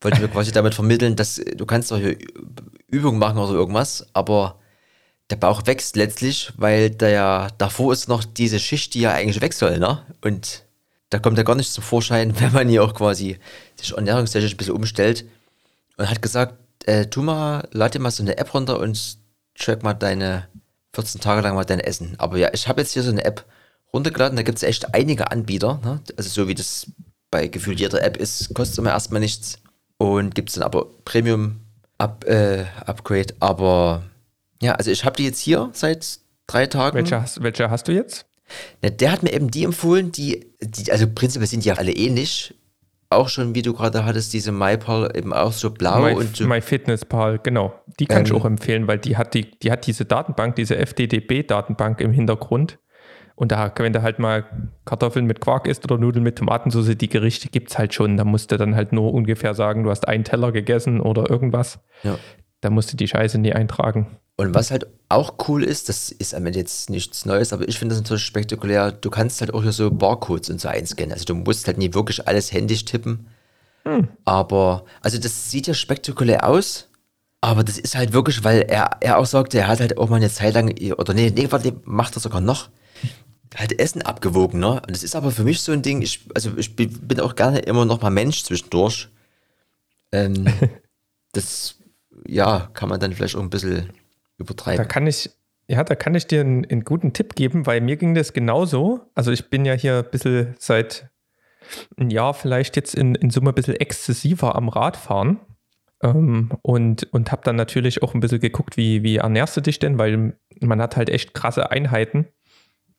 Wollte mir quasi damit vermitteln, dass du kannst doch hier Übungen machen oder irgendwas, aber der Bauch wächst letztlich, weil da ja davor ist noch diese Schicht, die ja eigentlich weg soll, ne? Und da kommt ja gar nichts zum Vorschein, wenn man hier auch quasi sich ernährungstechnisch ein bisschen umstellt. Und hat gesagt, äh, tu mal, lad dir mal so eine App runter und track mal deine 14 Tage lang mal dein Essen. Aber ja, ich habe jetzt hier so eine App runtergeladen, da gibt es echt einige Anbieter, ne? Also so wie das bei gefühlt jeder App ist, kostet immer erstmal nichts und gibt es dann aber Premium Up, äh, Upgrade. Aber ja, also ich habe die jetzt hier seit drei Tagen. Welche hast, welche hast du jetzt? Na, der hat mir eben die empfohlen, die, die, also prinzipiell sind die ja alle ähnlich. Auch schon, wie du gerade hattest, diese MyPal eben auch so blau My, und so. MyFitnessPal, genau. Die kann ähm, ich auch empfehlen, weil die hat, die, die hat diese Datenbank, diese FDDB-Datenbank im Hintergrund. Und da, wenn du halt mal Kartoffeln mit Quark isst oder Nudeln mit Tomatensauce, die Gerichte gibt es halt schon. Da musst du dann halt nur ungefähr sagen, du hast einen Teller gegessen oder irgendwas. Ja. Da musst du die Scheiße nie eintragen. Und was halt auch cool ist, das ist am Ende jetzt nichts Neues, aber ich finde das natürlich spektakulär, du kannst halt auch hier so Barcodes und so einscannen. Also du musst halt nie wirklich alles händisch tippen. Hm. Aber, also das sieht ja spektakulär aus, aber das ist halt wirklich, weil er, er auch sagte, er hat halt auch mal eine Zeit lang, oder nee, nee, warte, macht er sogar noch halt Essen abgewogen, ne? Und das ist aber für mich so ein Ding, ich, also ich bin auch gerne immer noch mal Mensch zwischendurch. Ähm, das, ja, kann man dann vielleicht auch ein bisschen übertreiben. Da kann ich, ja, da kann ich dir einen, einen, guten Tipp geben, weil mir ging das genauso. Also ich bin ja hier ein bisschen seit ein Jahr vielleicht jetzt in, in Summe ein bisschen exzessiver am Radfahren. Ähm, und und habe dann natürlich auch ein bisschen geguckt, wie, wie ernährst du dich denn, weil man hat halt echt krasse Einheiten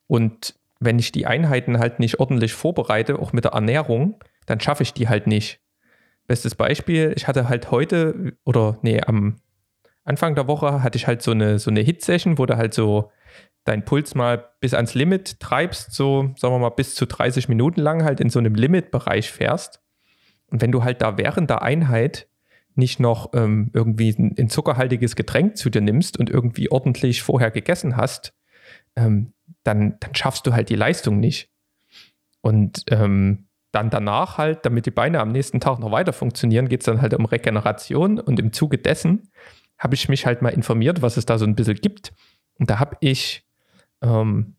und wenn ich die Einheiten halt nicht ordentlich vorbereite, auch mit der Ernährung, dann schaffe ich die halt nicht. Bestes Beispiel, ich hatte halt heute oder nee, am Anfang der Woche hatte ich halt so eine, so eine Hit-Session, wo du halt so deinen Puls mal bis ans Limit treibst, so sagen wir mal bis zu 30 Minuten lang halt in so einem Limit-Bereich fährst. Und wenn du halt da während der Einheit nicht noch ähm, irgendwie ein, ein, zuckerhaltiges Getränk zu dir nimmst und irgendwie ordentlich vorher gegessen hast, ähm, dann, dann schaffst du halt die Leistung nicht. Und ähm, dann danach halt, damit die Beine am nächsten Tag noch weiter funktionieren, geht es dann halt um Regeneration. Und im Zuge dessen habe ich mich halt mal informiert, was es da so ein bisschen gibt. Und da habe ich ähm,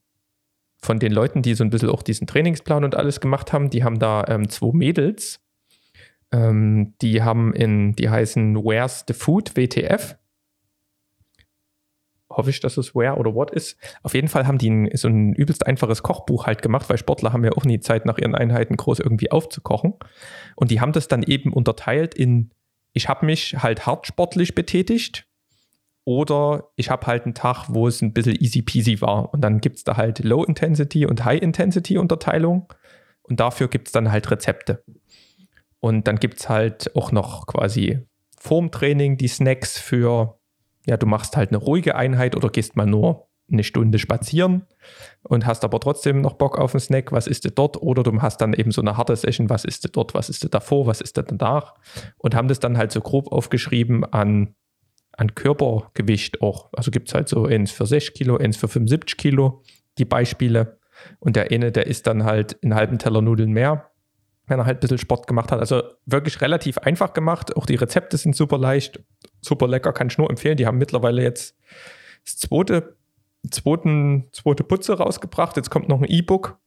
von den Leuten, die so ein bisschen auch diesen Trainingsplan und alles gemacht haben, die haben da ähm, zwei Mädels, ähm, die haben in, die heißen Where's the Food, WTF hoffe ich, dass es Where oder What ist. Auf jeden Fall haben die ein, so ein übelst einfaches Kochbuch halt gemacht, weil Sportler haben ja auch nie Zeit, nach ihren Einheiten groß irgendwie aufzukochen. Und die haben das dann eben unterteilt in, ich habe mich halt hart sportlich betätigt oder ich habe halt einen Tag, wo es ein bisschen easy peasy war. Und dann gibt es da halt Low Intensity und High Intensity Unterteilung. Und dafür gibt es dann halt Rezepte. Und dann gibt es halt auch noch quasi vorm Training die Snacks für ja, du machst halt eine ruhige Einheit oder gehst mal nur eine Stunde spazieren und hast aber trotzdem noch Bock auf einen Snack, was ist du dort? Oder du hast dann eben so eine harte Session, was ist du dort, was ist du davor, was ist du danach? Und haben das dann halt so grob aufgeschrieben an, an Körpergewicht auch. Also gibt es halt so eins für 6 Kilo, eins für 75 Kilo, die Beispiele. Und der eine, der isst dann halt einen halben Teller Nudeln mehr, wenn er halt ein bisschen Sport gemacht hat. Also wirklich relativ einfach gemacht. Auch die Rezepte sind super leicht super lecker, kann ich nur empfehlen. Die haben mittlerweile jetzt das zweite, zweiten, zweite Putze rausgebracht. Jetzt kommt noch ein E-Book.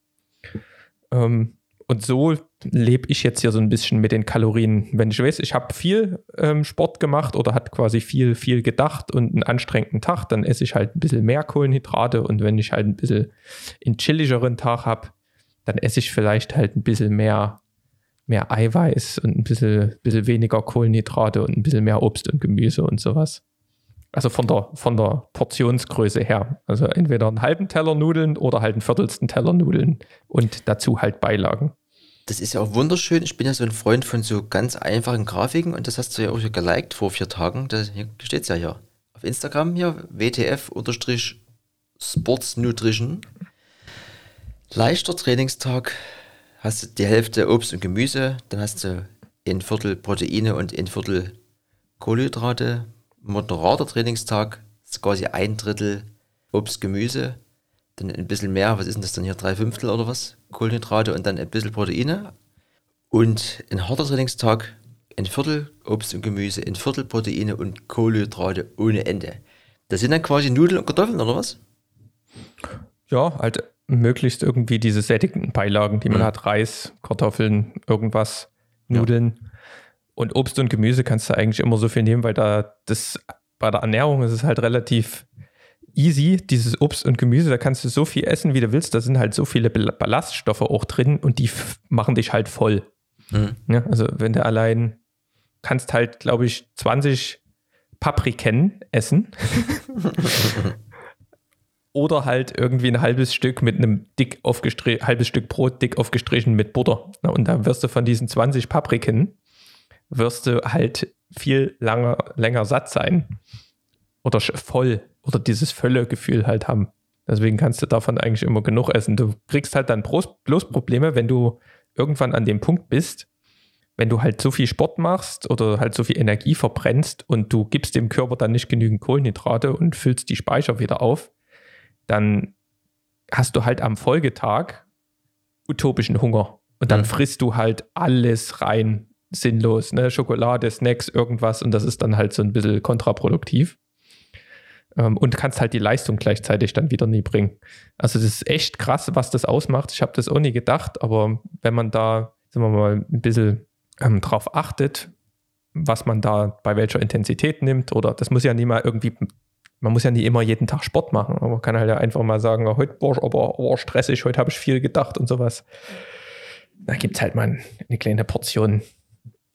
Ähm, und so lebe ich jetzt hier so ein bisschen mit den Kalorien. Wenn ich weiß, ich habe viel ähm, Sport gemacht oder hat quasi viel, viel gedacht und einen anstrengenden Tag, dann esse ich halt ein bisschen mehr Kohlenhydrate. Und wenn ich halt ein bisschen einen chilligeren Tag habe, dann esse ich vielleicht halt ein bisschen mehr, mehr Eiweiß und ein bisschen, bisschen weniger Kohlenhydrate und ein bisschen mehr Obst und Gemüse und sowas. Also von der, von der Portionsgröße her. Also entweder einen halben Teller Nudeln oder halt einen viertelsten Teller Nudeln und dazu halt Beilagen. Das ist ja auch wunderschön. Ich bin ja so ein Freund von so ganz einfachen Grafiken und das hast du ja auch hier geliked vor vier Tagen. Da steht es ja hier. Auf Instagram hier, WTF-Sports Nutrition. Leichter Trainingstag, hast du die Hälfte Obst und Gemüse, dann hast du ein Viertel Proteine und ein Viertel Kohlenhydrate. Moderater Trainingstag ist quasi ein Drittel Obst, Gemüse, dann ein bisschen mehr, was ist denn das dann hier, drei Fünftel oder was? Kohlenhydrate und dann ein bisschen Proteine. Und ein harter Trainingstag, ein Viertel Obst und Gemüse, ein Viertel Proteine und Kohlenhydrate ohne Ende. Das sind dann quasi Nudeln und Kartoffeln oder was? Ja, halt möglichst irgendwie diese sättigenden Beilagen, die man mhm. hat, Reis, Kartoffeln, irgendwas, Nudeln. Ja. Und Obst und Gemüse kannst du eigentlich immer so viel nehmen, weil da das bei der Ernährung ist es halt relativ easy, dieses Obst und Gemüse, da kannst du so viel essen, wie du willst. Da sind halt so viele Ballaststoffe auch drin und die machen dich halt voll. Mhm. Ja, also wenn du allein kannst halt, glaube ich, 20 Papriken essen. Oder halt irgendwie ein halbes Stück mit einem dick aufgestrichen, halbes Stück Brot dick aufgestrichen mit Butter. Und dann wirst du von diesen 20 Papriken, wirst du halt viel langer, länger satt sein. Oder voll oder dieses Völlegefühl halt haben. Deswegen kannst du davon eigentlich immer genug essen. Du kriegst halt dann bloß, bloß Probleme, wenn du irgendwann an dem Punkt bist, wenn du halt so viel Sport machst oder halt so viel Energie verbrennst und du gibst dem Körper dann nicht genügend Kohlenhydrate und füllst die Speicher wieder auf, dann hast du halt am Folgetag utopischen Hunger. Und dann mhm. frisst du halt alles rein, sinnlos, ne? Schokolade, Snacks, irgendwas. Und das ist dann halt so ein bisschen kontraproduktiv. Ähm, und kannst halt die Leistung gleichzeitig dann wieder nie bringen. Also das ist echt krass, was das ausmacht. Ich habe das auch nie gedacht, aber wenn man da, sagen wir mal, ein bisschen ähm, drauf achtet, was man da bei welcher Intensität nimmt, oder das muss ja nie mal irgendwie, man muss ja nie immer jeden Tag Sport machen, aber man kann halt ja einfach mal sagen, oh, heute war ich aber, aber stressig, heute habe ich viel gedacht und sowas. Da gibt es halt mal eine kleine Portion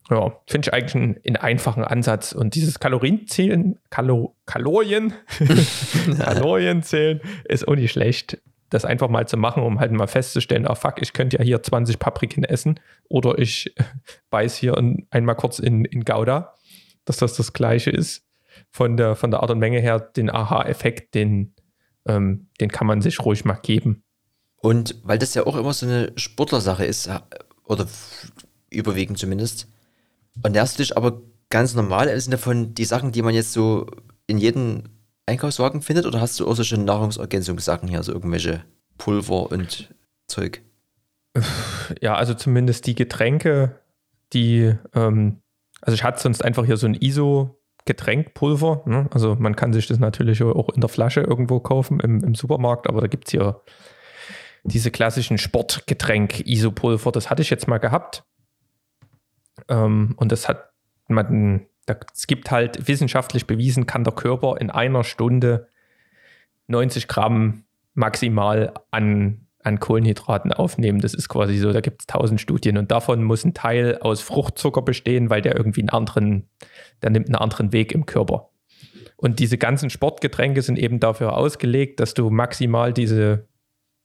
ja, finde ich eigentlich einen, einen, einfachen Ansatz. Und dieses Kalorienzählen, Kalo, Kalorien, Kalorienzählen ist auch nicht schlecht, das einfach mal zu machen, um halt mal festzustellen, ah fuck, ich könnte ja hier 20 Papriken essen oder ich beiß hier einmal kurz in, in Gouda, dass das das gleiche ist. Von der, von der Art und Menge her, den Aha-Effekt, den, ähm, den kann man sich ruhig mal geben. Und weil das ja auch immer so eine Sportlersache ist, oder überwiegend zumindest, Ernährst du dich aber ganz normal im Sinne von die Sachen, die man jetzt so in jedem Einkaufswagen findet, oder hast du auch so schon Nahrungsergänzungssachen hier, so irgendwelche Pulver und Zeug? Ja, also zumindest die Getränke, die, ähm, also ich hatte sonst einfach hier so ein ISO-Getränkpulver. Ne? Also man kann sich das natürlich auch in der Flasche irgendwo kaufen im, im Supermarkt, aber da gibt es hier diese klassischen Sportgetränk-ISO-Pulver. Das hatte ich jetzt mal gehabt. Ähm, und das hat man, es gibt halt wissenschaftlich bewiesen, kann der Körper in einer Stunde 90 Gramm maximal an, an Kohlenhydraten aufnehmen. Das ist quasi so, da gibt es tausend Studien und davon muss ein Teil aus Fruchtzucker bestehen, weil der irgendwie einen anderen, der nimmt einen anderen Weg im Körper. Und diese ganzen Sportgetränke sind eben dafür ausgelegt, dass du maximal diese,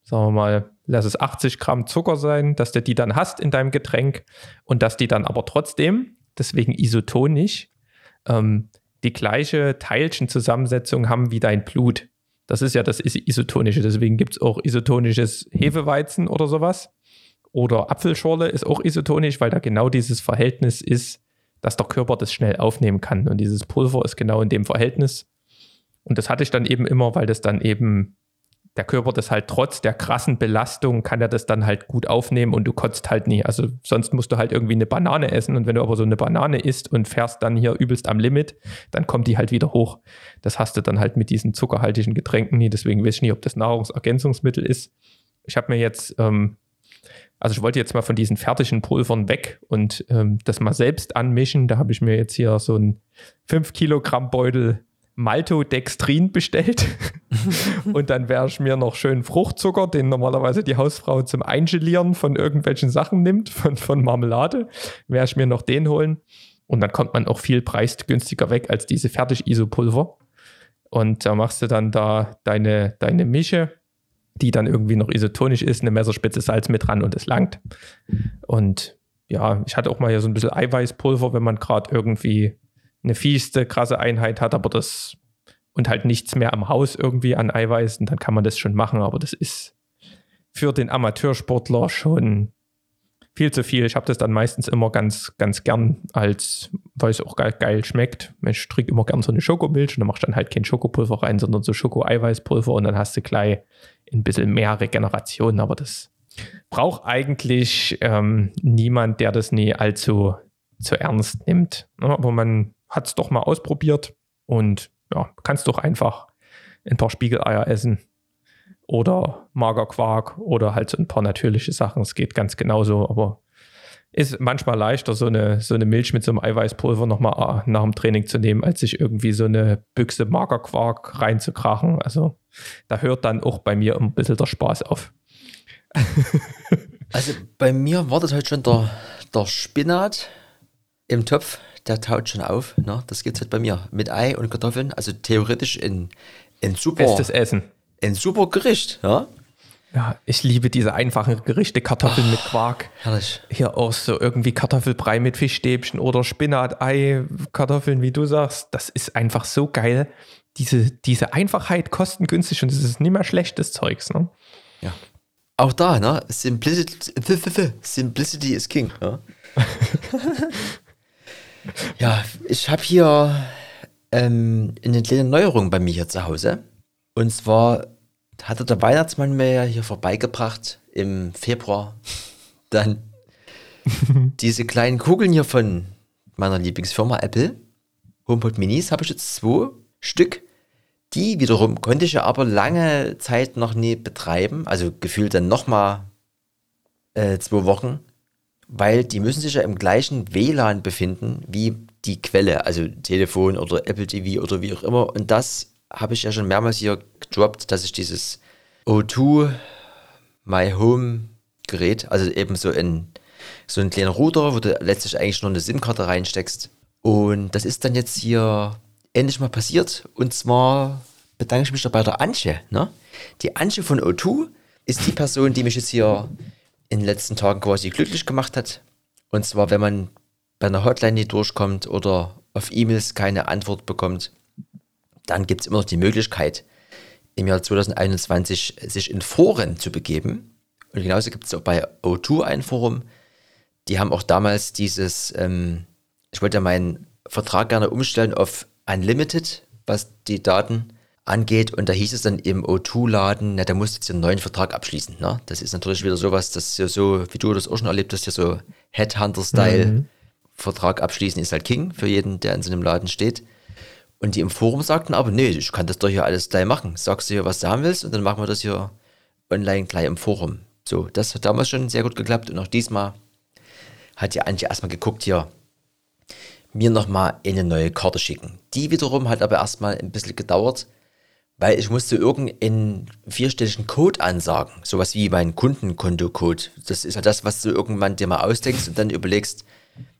sagen wir mal, lass es 80 Gramm Zucker sein, dass du die dann hast in deinem Getränk und dass die dann aber trotzdem, deswegen isotonisch, ähm, die gleiche Teilchenzusammensetzung haben wie dein Blut. Das ist ja das Isotonische. Deswegen gibt es auch isotonisches Hefeweizen oder sowas. Oder Apfelschorle ist auch isotonisch, weil da genau dieses Verhältnis ist, dass der Körper das schnell aufnehmen kann. Und dieses Pulver ist genau in dem Verhältnis. Und das hatte ich dann eben immer, weil das dann eben der Körper das halt trotz der krassen Belastung kann er das dann halt gut aufnehmen und du kotzt halt nie. Also sonst musst du halt irgendwie eine Banane essen und wenn du aber so eine Banane isst und fährst dann hier übelst am Limit, dann kommt die halt wieder hoch. Das hast du dann halt mit diesen zuckerhaltigen Getränken nie. Deswegen weiß ich nicht, ob das Nahrungsergänzungsmittel ist. Ich habe mir jetzt ähm, Also ich wollte jetzt mal von diesen fertigen Pulvern weg und ähm, das mal selbst anmischen. Da habe ich mir jetzt hier so einen 5 Kilogramm Beutel Maltodextrin bestellt. und dann werde ich mir noch schön Fruchtzucker, den normalerweise die Hausfrau zum Eingelieren von irgendwelchen Sachen nimmt, von, von Marmelade, werde ich mir noch den holen. Und dann kommt man auch viel preisgünstiger weg als diese Fertig-Isopulver. Und da machst du dann da deine, deine Mische die dann irgendwie noch isotonisch ist, eine Messerspitze Salz mit dran und es langt. Und ja, ich hatte auch mal hier so ein bisschen Eiweißpulver, wenn man gerade irgendwie eine fieste, krasse Einheit hat, aber das und halt nichts mehr am Haus irgendwie an Eiweißen, dann kann man das schon machen, aber das ist für den Amateursportler schon viel zu viel. Ich habe das dann meistens immer ganz, ganz gern, als weil es auch geil, geil schmeckt. Ich trinke immer gern so eine Schokomilch und dann machst du dann halt kein Schokopulver rein, sondern so Schoko-Eiweißpulver und dann hast du gleich ein bisschen mehr Regeneration. Aber das braucht eigentlich ähm, niemand, der das nie allzu zu ernst nimmt. Ja, ne? aber man hat es doch mal ausprobiert und ja, kannst doch einfach ein paar Spiegeleier essen oder Magerquark oder halt so ein paar natürliche Sachen. Es geht ganz genauso, aber ist manchmal leichter, so eine, so eine Milch mit so einem Eiweißpulver nochmal ah, nach dem Training zu nehmen, als sich irgendwie so eine Büchse Magerquark reinzukrachen. Also da hört dann auch bei mir ein bisschen der Spaß auf. also bei mir wartet heute schon der, der Spinat im Topf, der taut schon auf. Ne? Das geht halt bei mir mit Ei und Kartoffeln. Also theoretisch in, in super. Bestes Essen ein super Gericht, ja. Ja, ich liebe diese einfachen Gerichte, Kartoffeln oh, mit Quark. Herrlich. Hier auch so irgendwie Kartoffelbrei mit Fischstäbchen oder Spinat, Ei, Kartoffeln, wie du sagst. Das ist einfach so geil. Diese, diese Einfachheit, kostengünstig und es ist nicht mehr schlechtes Zeugs, ne? Ja. Auch da, ne? Simplicity, Simplicity is King, ja. ja, ich habe hier ähm, eine kleine Neuerung bei mir hier zu Hause. Und zwar hatte der Weihnachtsmann mir ja hier vorbeigebracht im Februar dann diese kleinen Kugeln hier von meiner Lieblingsfirma Apple. HomePod Minis habe ich jetzt zwei Stück. Die wiederum konnte ich ja aber lange Zeit noch nie betreiben. Also gefühlt dann nochmal äh, zwei Wochen. Weil die müssen sich ja im gleichen WLAN befinden wie die Quelle. Also Telefon oder Apple TV oder wie auch immer. Und das habe ich ja schon mehrmals hier gedroppt, dass ich dieses O2 My Home Gerät, also eben so ein, so ein kleiner Router, wo du letztlich eigentlich nur eine SIM-Karte reinsteckst. Und das ist dann jetzt hier endlich mal passiert. Und zwar bedanke ich mich da bei der Antje. Ne? Die Antje von O2 ist die Person, die mich jetzt hier in den letzten Tagen quasi glücklich gemacht hat. Und zwar, wenn man bei einer Hotline nicht durchkommt oder auf E-Mails keine Antwort bekommt, dann gibt es immer noch die Möglichkeit, im Jahr 2021 sich in Foren zu begeben. Und genauso gibt es auch bei O2 ein Forum. Die haben auch damals dieses, ähm, ich wollte ja meinen Vertrag gerne umstellen auf Unlimited, was die Daten angeht. Und da hieß es dann im O2-Laden, na, da musst du jetzt einen neuen Vertrag abschließen. Ne? Das ist natürlich wieder sowas, das ja so, wie du das auch schon erlebt hast, ja so Headhunter-Style. Mhm. Vertrag abschließen ist halt King für jeden, der in so einem Laden steht. Und die im Forum sagten aber, nee, ich kann das doch hier alles gleich machen. Sagst du hier, was du haben willst und dann machen wir das hier online gleich im Forum. So, das hat damals schon sehr gut geklappt und auch diesmal hat die Antje erstmal geguckt hier, mir nochmal eine neue Karte schicken. Die wiederum hat aber erstmal ein bisschen gedauert, weil ich musste irgendeinen vierstelligen Code ansagen. Sowas wie mein Kundenkonto-Code. Das ist ja das, was du irgendwann dir mal ausdenkst und dann überlegst,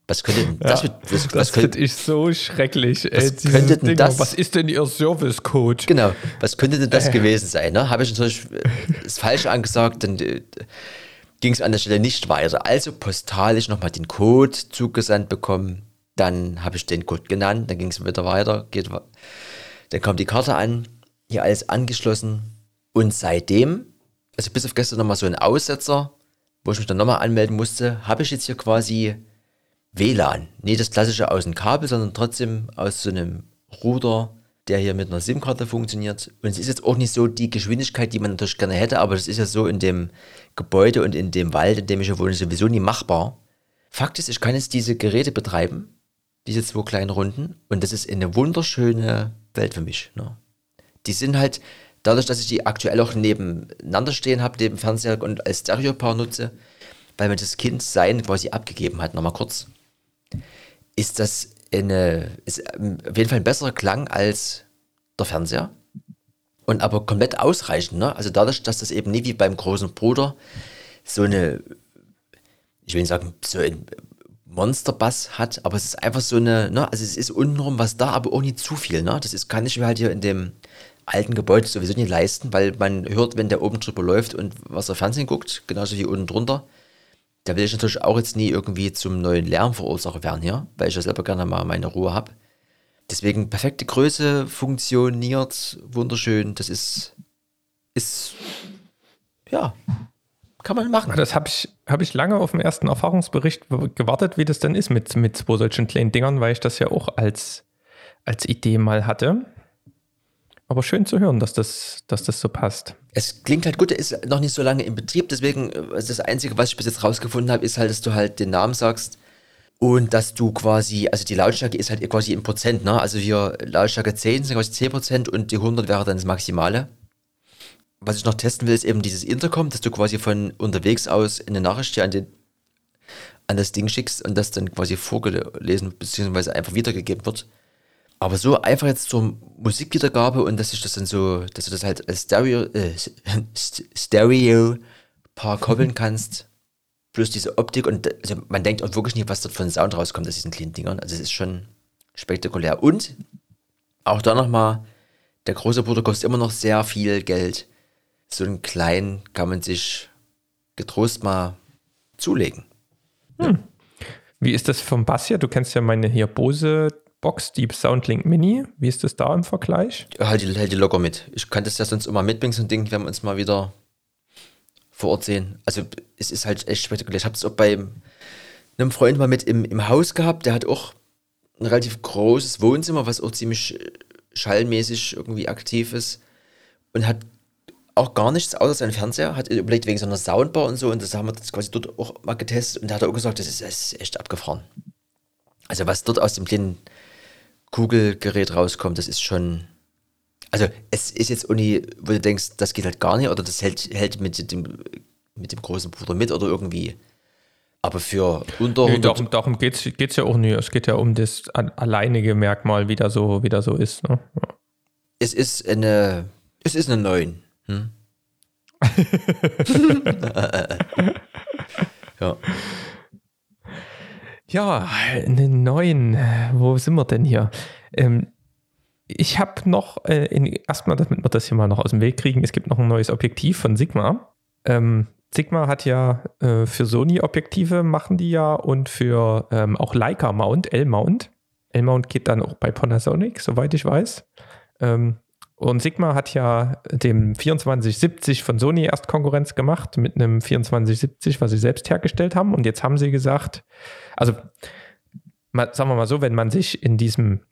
was könnte denn das, ja, was, das finde ich so schrecklich. Was, ey, könnte denn das, was ist denn Ihr Service-Code? Genau, was könnte denn das äh. gewesen sein? Ne? Habe ich natürlich das Falsche angesagt, dann äh, ging es an der Stelle nicht weiter. Also postalisch nochmal den Code zugesandt bekommen. Dann habe ich den Code genannt, dann ging es wieder weiter. Geht, dann kam die Karte an, hier alles angeschlossen. Und seitdem, also bis auf gestern nochmal so ein Aussetzer, wo ich mich dann nochmal anmelden musste, habe ich jetzt hier quasi WLAN. Nicht das klassische aus dem Kabel, sondern trotzdem aus so einem Router, der hier mit einer SIM-Karte funktioniert. Und es ist jetzt auch nicht so die Geschwindigkeit, die man natürlich gerne hätte, aber das ist ja so in dem Gebäude und in dem Wald, in dem ich ja wohne, sowieso nie machbar. Fakt ist, ich kann jetzt diese Geräte betreiben, diese zwei kleinen Runden, und das ist eine wunderschöne Welt für mich. Ne? Die sind halt, dadurch, dass ich die aktuell auch nebeneinander stehen habe, neben Fernseher und als Stereopaar nutze, weil man das Kind sein quasi abgegeben hat, nochmal kurz, ist das eine, ist auf jeden Fall ein besserer Klang als der Fernseher. Und aber komplett ausreichend, ne? Also dadurch, dass das eben nie wie beim großen Bruder so eine, ich will nicht sagen, so ein Monsterbass hat, aber es ist einfach so eine, ne? Also es ist untenrum was da, aber auch nicht zu viel, ne? Das ist, kann ich mir halt hier in dem alten Gebäude sowieso nicht leisten, weil man hört, wenn der oben drüber läuft und was er Fernsehen guckt, genauso wie unten drunter. Da will ich natürlich auch jetzt nie irgendwie zum neuen Lärmverursacher werden hier, weil ich ja selber gerne mal meine Ruhe habe. Deswegen perfekte Größe, funktioniert, wunderschön. Das ist, ist, ja, kann man machen. Das habe ich, hab ich lange auf den ersten Erfahrungsbericht gewartet, wie das denn ist mit, mit zwei solchen kleinen Dingern, weil ich das ja auch als, als Idee mal hatte. Aber schön zu hören, dass das, dass das so passt. Es klingt halt gut, er ist noch nicht so lange im Betrieb, deswegen also das Einzige, was ich bis jetzt rausgefunden habe, ist halt, dass du halt den Namen sagst und dass du quasi, also die Lautstärke ist halt quasi im Prozent, ne? Also hier Lautstärke 10 sind quasi 10 Prozent und die 100 wäre dann das Maximale. Was ich noch testen will, ist eben dieses Intercom, dass du quasi von unterwegs aus eine Nachricht hier an, den, an das Ding schickst und das dann quasi vorgelesen bzw. einfach wiedergegeben wird. Aber so einfach jetzt zur Musikwiedergabe und dass ich das dann so, dass du das halt als Stereo, äh, Stereo Paar koppeln kannst, plus diese Optik und also man denkt auch wirklich nicht, was dort von Sound rauskommt aus diesen kleinen Dingern. Also es ist schon spektakulär. Und auch da nochmal, der große Bruder kostet immer noch sehr viel Geld. So einen kleinen kann man sich getrost mal zulegen. Hm. Wie ist das vom Bass hier? Du kennst ja meine hier Bose Box Deep Soundlink Mini. Wie ist das da im Vergleich? Halt die, halt die locker mit. Ich kann das ja sonst immer mitbringen, so ein Ding, wenn wir uns mal wieder vor Ort sehen. Also es ist halt echt spektakulär. Ich habe es auch bei einem Freund mal mit im, im Haus gehabt, der hat auch ein relativ großes Wohnzimmer, was auch ziemlich schallmäßig irgendwie aktiv ist und hat auch gar nichts außer seinen Fernseher, hat überlegt wegen so einer Soundbar und so und das haben wir quasi dort auch mal getestet und da hat er auch gesagt, das ist, das ist echt abgefahren. Also was dort aus dem kleinen Kugelgerät rauskommt, das ist schon. Also es ist jetzt Uni, wo du denkst, das geht halt gar nicht oder das hält, hält mit, dem, mit dem großen Bruder mit oder irgendwie. Aber für unter 100 nee, Darum, darum geht es ja auch nicht. Es geht ja um das alleinige Merkmal, wie da so, wie da so ist. Ne? Ja. Es ist eine, es ist eine 9. Hm? ja. Ja, einen neuen. Wo sind wir denn hier? Ähm, ich habe noch, äh, in, erstmal, damit wir das hier mal noch aus dem Weg kriegen, es gibt noch ein neues Objektiv von Sigma. Ähm, Sigma hat ja äh, für Sony Objektive machen die ja und für ähm, auch Leica Mount, L-Mount. L-Mount geht dann auch bei Panasonic, soweit ich weiß. Ähm, und Sigma hat ja dem 2470 von Sony erst Konkurrenz gemacht mit einem 2470, was sie selbst hergestellt haben. Und jetzt haben sie gesagt, also sagen wir mal so, wenn man sich in diesem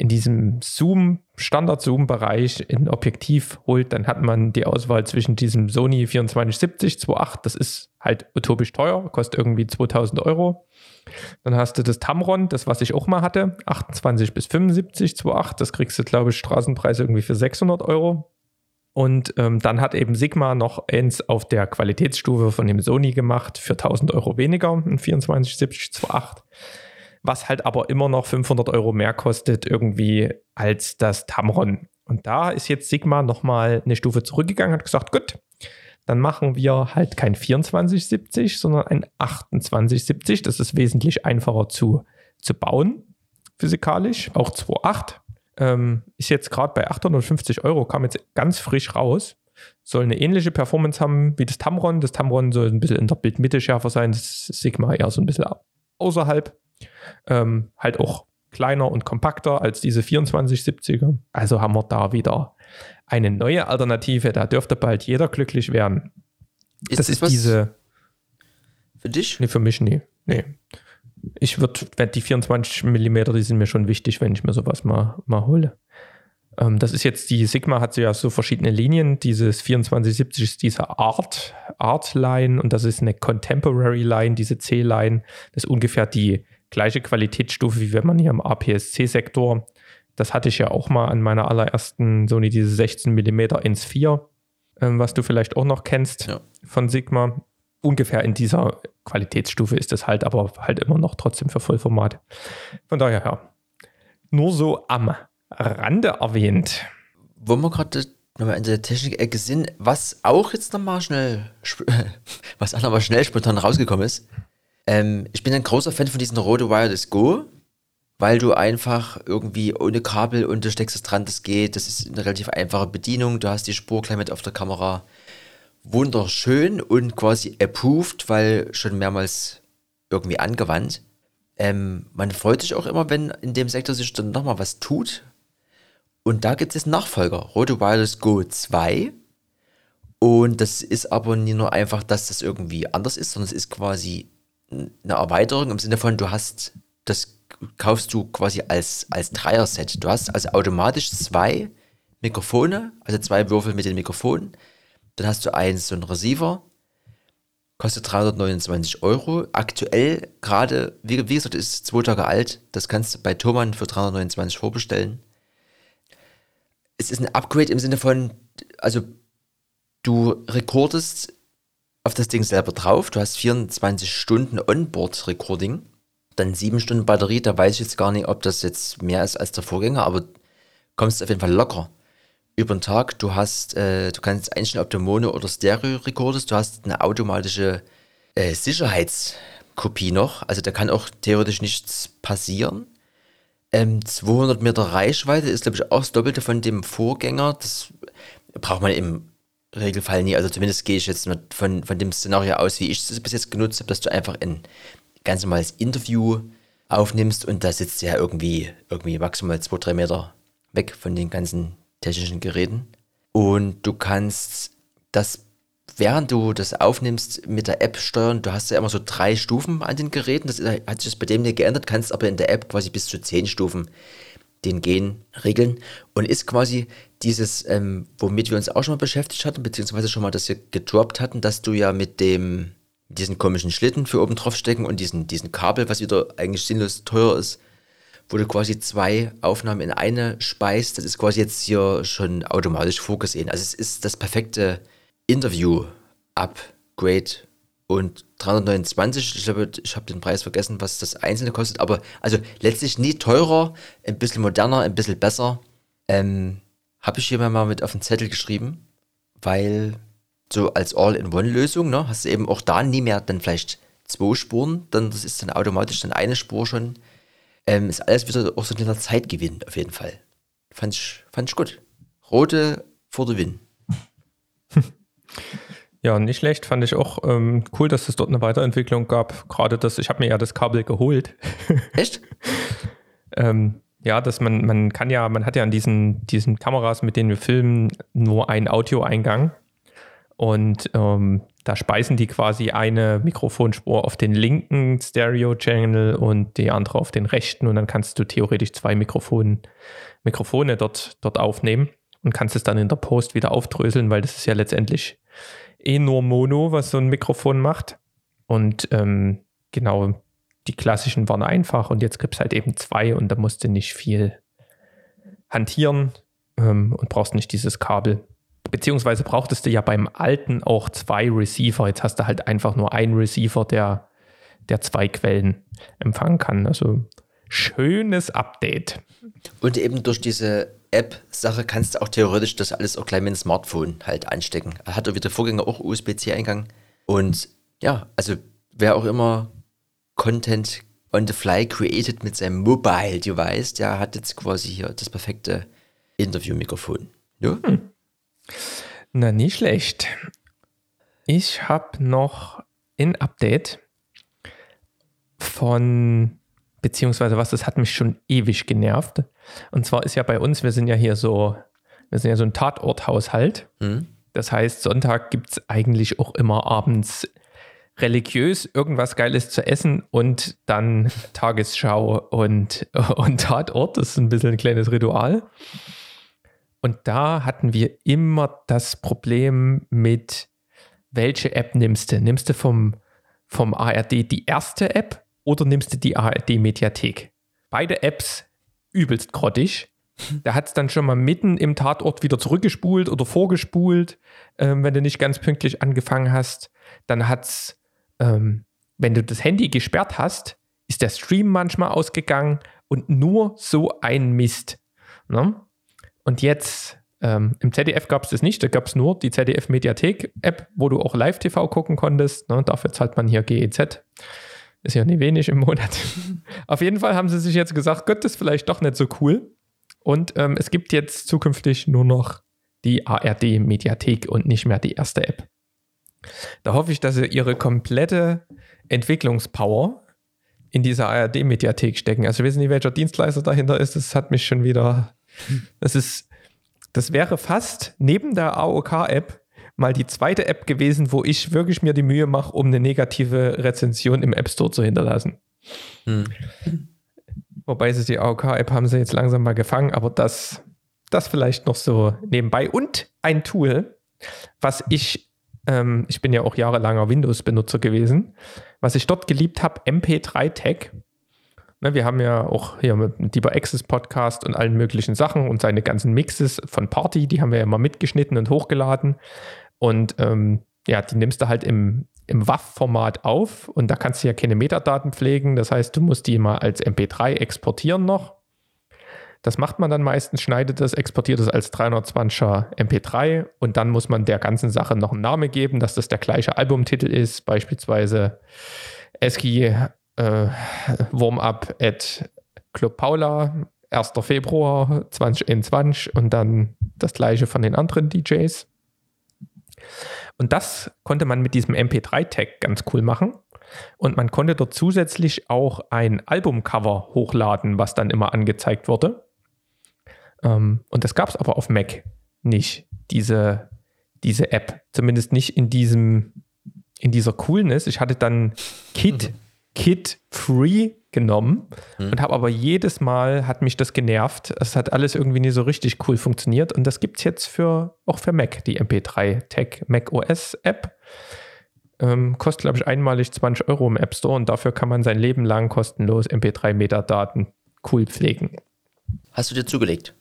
in diesem Zoom, Standard-Zoom-Bereich in Objektiv holt, dann hat man die Auswahl zwischen diesem Sony 2470 2.8, das ist halt utopisch teuer, kostet irgendwie 2000 Euro. Dann hast du das Tamron, das was ich auch mal hatte, 28 bis 75 2.8, das kriegst du, glaube ich, Straßenpreis irgendwie für 600 Euro. Und ähm, dann hat eben Sigma noch eins auf der Qualitätsstufe von dem Sony gemacht für 1000 Euro weniger, ein 2470 2.8 was halt aber immer noch 500 Euro mehr kostet irgendwie als das Tamron. Und da ist jetzt Sigma nochmal eine Stufe zurückgegangen hat gesagt, gut, dann machen wir halt kein 2470, sondern ein 2870. Das ist wesentlich einfacher zu, zu bauen, physikalisch, auch 2.8. Ähm, ist jetzt gerade bei 850 Euro, kam jetzt ganz frisch raus. Soll eine ähnliche Performance haben wie das Tamron. Das Tamron soll ein bisschen in der Bildmitte schärfer sein, das Sigma eher so ein bisschen außerhalb. Ähm, halt auch kleiner und kompakter als diese 2470er. Also haben wir da wieder eine neue Alternative. Da dürfte bald jeder glücklich werden. Ist das, das ist diese. Für dich? Nee, für mich nie. Nee. Ich würde, die 24 mm, die sind mir schon wichtig, wenn ich mir sowas mal, mal hole. Ähm, das ist jetzt die Sigma, hat ja so verschiedene Linien. Dieses 2470 ist diese Art, Art Line und das ist eine Contemporary Line, diese C-Line. Das ist ungefähr die gleiche Qualitätsstufe, wie wenn man hier im APS-C-Sektor, das hatte ich ja auch mal an meiner allerersten Sony, diese 16 mm ins 4, ähm, was du vielleicht auch noch kennst ja. von Sigma. ungefähr in dieser Qualitätsstufe ist das halt, aber halt immer noch trotzdem für Vollformat. Von daher, ja. Nur so am Rande erwähnt. Wo wir gerade nochmal in der Technik-Ecke sind, was auch jetzt nochmal schnell, was auch nochmal schnell spontan rausgekommen ist. Ähm, ich bin ein großer Fan von diesem Rode Wireless Go, weil du einfach irgendwie ohne Kabel und du steckst es dran, das geht. Das ist eine relativ einfache Bedienung. Du hast die Spur gleich mit auf der Kamera wunderschön und quasi approved, weil schon mehrmals irgendwie angewandt. Ähm, man freut sich auch immer, wenn in dem Sektor sich dann nochmal was tut. Und da gibt es Nachfolger, Roto Wireless Go 2. Und das ist aber nicht nur einfach, dass das irgendwie anders ist, sondern es ist quasi eine Erweiterung im Sinne von, du hast, das kaufst du quasi als, als Dreier-Set. Du hast also automatisch zwei Mikrofone, also zwei Würfel mit den Mikrofonen dann hast du eins, so ein Receiver, kostet 329 Euro. Aktuell gerade, wie, wie gesagt, ist zwei Tage alt. Das kannst du bei Thomann für 329 vorbestellen. Es ist ein Upgrade im Sinne von, also du rekordest auf das Ding selber drauf. Du hast 24 Stunden Onboard-Recording. Dann 7 Stunden Batterie. Da weiß ich jetzt gar nicht, ob das jetzt mehr ist als der Vorgänger, aber kommst auf jeden Fall locker über den Tag. Du hast, äh, du kannst einstellen, ob du Mono- oder Stereo rekordest. Du hast eine automatische äh, Sicherheitskopie noch. Also da kann auch theoretisch nichts passieren. Ähm, 200 Meter Reichweite ist, glaube ich, auch das Doppelte von dem Vorgänger. Das braucht man im Regelfall nie. Also zumindest gehe ich jetzt von, von dem Szenario aus, wie ich es bis jetzt genutzt habe, dass du einfach ein ganz normales Interview aufnimmst und da sitzt ja irgendwie, irgendwie maximal 2-3 Meter weg von den ganzen technischen Geräten. Und du kannst das, während du das aufnimmst, mit der App steuern. Du hast ja immer so drei Stufen an den Geräten. Das hat sich bei dem nicht geändert, kannst aber in der App quasi bis zu zehn Stufen den Gen regeln und ist quasi dieses, ähm, womit wir uns auch schon mal beschäftigt hatten, beziehungsweise schon mal das hier gedroppt hatten, dass du ja mit dem, diesen komischen Schlitten für oben drauf stecken und diesen, diesen Kabel, was wieder eigentlich sinnlos teuer ist, wo du quasi zwei Aufnahmen in eine speist. Das ist quasi jetzt hier schon automatisch vorgesehen. Also es ist das perfekte Interview-Upgrade und 329, ich glaube, ich habe den Preis vergessen, was das einzelne kostet, aber also letztlich nie teurer, ein bisschen moderner, ein bisschen besser. Ähm, habe ich hier mal mit auf den Zettel geschrieben, weil so als All-in-One-Lösung, ne, hast du eben auch da nie mehr dann vielleicht zwei Spuren, dann das ist dann automatisch dann eine Spur schon ähm, ist alles wieder auch so ein kleiner Zeitgewinn auf jeden Fall. Fand ich, fand ich gut. Rote vor der Win. Ja, nicht schlecht, fand ich auch ähm, cool, dass es dort eine Weiterentwicklung gab. Gerade das, ich habe mir ja das Kabel geholt. Echt? ähm, ja, dass man, man kann ja, man hat ja an diesen, diesen Kameras, mit denen wir filmen, nur einen Audioeingang. Und ähm, da speisen die quasi eine Mikrofonspur auf den linken Stereo-Channel und die andere auf den rechten. Und dann kannst du theoretisch zwei Mikrofon, Mikrofone dort, dort aufnehmen und kannst es dann in der Post wieder aufdröseln, weil das ist ja letztendlich eh nur Mono, was so ein Mikrofon macht. Und ähm, genau, die klassischen waren einfach und jetzt gibt es halt eben zwei und da musst du nicht viel hantieren ähm, und brauchst nicht dieses Kabel beziehungsweise brauchtest du ja beim alten auch zwei Receiver. Jetzt hast du halt einfach nur einen Receiver, der, der zwei Quellen empfangen kann. Also schönes Update. Und eben durch diese App-Sache kannst du auch theoretisch das alles auch gleich mit dem Smartphone halt anstecken. Hat er wieder Vorgänger auch USB-C-Eingang. Und ja, also wer auch immer Content on the fly created mit seinem Mobile Device, der hat jetzt quasi hier das perfekte Interview-Mikrofon. Ja? Hm. Na, nicht schlecht. Ich habe noch ein Update von, beziehungsweise was, das hat mich schon ewig genervt. Und zwar ist ja bei uns, wir sind ja hier so, wir sind ja so ein Tatorthaushalt. Mhm. Das heißt, Sonntag gibt es eigentlich auch immer abends religiös irgendwas Geiles zu essen und dann Tagesschau und, und Tatort. Das ist ein bisschen ein kleines Ritual. Und da hatten wir immer das Problem mit, welche App nimmst du? Nimmst du vom, vom ARD die erste App oder nimmst du die ARD-Mediathek? Beide Apps übelst grottig. Der hat es dann schon mal mitten im Tatort wieder zurückgespult oder vorgespult, ähm, wenn du nicht ganz pünktlich angefangen hast. Dann hat es, ähm, wenn du das Handy gesperrt hast, ist der Stream manchmal ausgegangen und nur so ein Mist. Ne? Und jetzt ähm, im ZDF gab es das nicht, da gab es nur die ZDF-Mediathek-App, wo du auch Live-TV gucken konntest. Ne? Dafür zahlt man hier GEZ. Ist ja nicht wenig im Monat. Auf jeden Fall haben sie sich jetzt gesagt, Gott, das ist vielleicht doch nicht so cool. Und ähm, es gibt jetzt zukünftig nur noch die ARD-Mediathek und nicht mehr die erste App. Da hoffe ich, dass sie ihre komplette Entwicklungspower in dieser ARD-Mediathek stecken. Also ich weiß nicht, welcher Dienstleister dahinter ist. Das hat mich schon wieder. Das ist, das wäre fast neben der AOK-App mal die zweite App gewesen, wo ich wirklich mir die Mühe mache, um eine negative Rezension im App Store zu hinterlassen. Hm. Wobei sie die AOK-App haben sie jetzt langsam mal gefangen, aber das, das vielleicht noch so nebenbei. Und ein Tool, was ich, ähm, ich bin ja auch jahrelanger Windows-Benutzer gewesen, was ich dort geliebt habe, MP3-Tag. Ne, wir haben ja auch hier mit dem Deeper Access Podcast und allen möglichen Sachen und seine ganzen Mixes von Party, die haben wir ja mal mitgeschnitten und hochgeladen. Und ähm, ja, die nimmst du halt im, im WAV-Format auf und da kannst du ja keine Metadaten pflegen. Das heißt, du musst die mal als MP3 exportieren noch. Das macht man dann meistens, schneidet das, exportiert es als 320er MP3 und dann muss man der ganzen Sache noch einen Namen geben, dass das der gleiche Albumtitel ist, beispielsweise Eski äh, Warm-up at Club Paula, 1. Februar 2021 und dann das gleiche von den anderen DJs. Und das konnte man mit diesem MP3-Tag ganz cool machen. Und man konnte dort zusätzlich auch ein Albumcover hochladen, was dann immer angezeigt wurde. Ähm, und das gab es aber auf Mac nicht, diese, diese App. Zumindest nicht in diesem, in dieser Coolness. Ich hatte dann Kit, mhm. Kit Free genommen mhm. und habe aber jedes Mal hat mich das genervt. Es hat alles irgendwie nie so richtig cool funktioniert und das gibt es jetzt für auch für Mac, die MP3 Tech Mac OS App. Ähm, kostet, glaube ich, einmalig 20 Euro im App Store und dafür kann man sein Leben lang kostenlos MP3 Metadaten cool pflegen. Hast du dir zugelegt?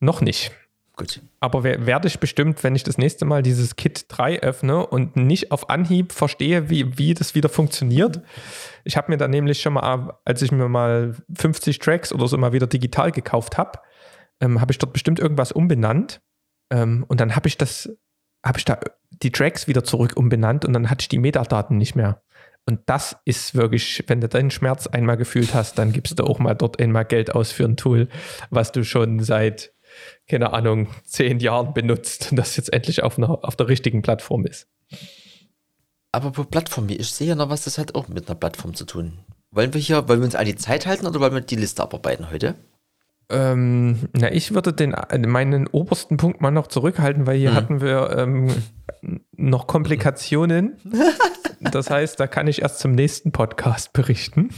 Noch nicht. Gut. Aber werde ich bestimmt, wenn ich das nächste Mal dieses Kit 3 öffne und nicht auf Anhieb verstehe, wie, wie das wieder funktioniert. Ich habe mir dann nämlich schon mal, als ich mir mal 50 Tracks oder so mal wieder digital gekauft habe, ähm, habe ich dort bestimmt irgendwas umbenannt. Ähm, und dann habe ich das, habe ich da die Tracks wieder zurück umbenannt und dann hatte ich die Metadaten nicht mehr. Und das ist wirklich, wenn du deinen Schmerz einmal gefühlt hast, dann gibst du auch mal dort einmal Geld aus für ein Tool, was du schon seit keine Ahnung, zehn Jahren benutzt und das jetzt endlich auf, einer, auf der richtigen Plattform ist. Aber pro Plattform, ich sehe ja noch was, das hat auch mit einer Plattform zu tun. Wollen wir hier, wollen wir uns an die Zeit halten oder wollen wir die Liste abarbeiten heute? Ähm, na, ich würde den, meinen obersten Punkt mal noch zurückhalten, weil hier hm. hatten wir ähm, noch Komplikationen. das heißt, da kann ich erst zum nächsten Podcast berichten.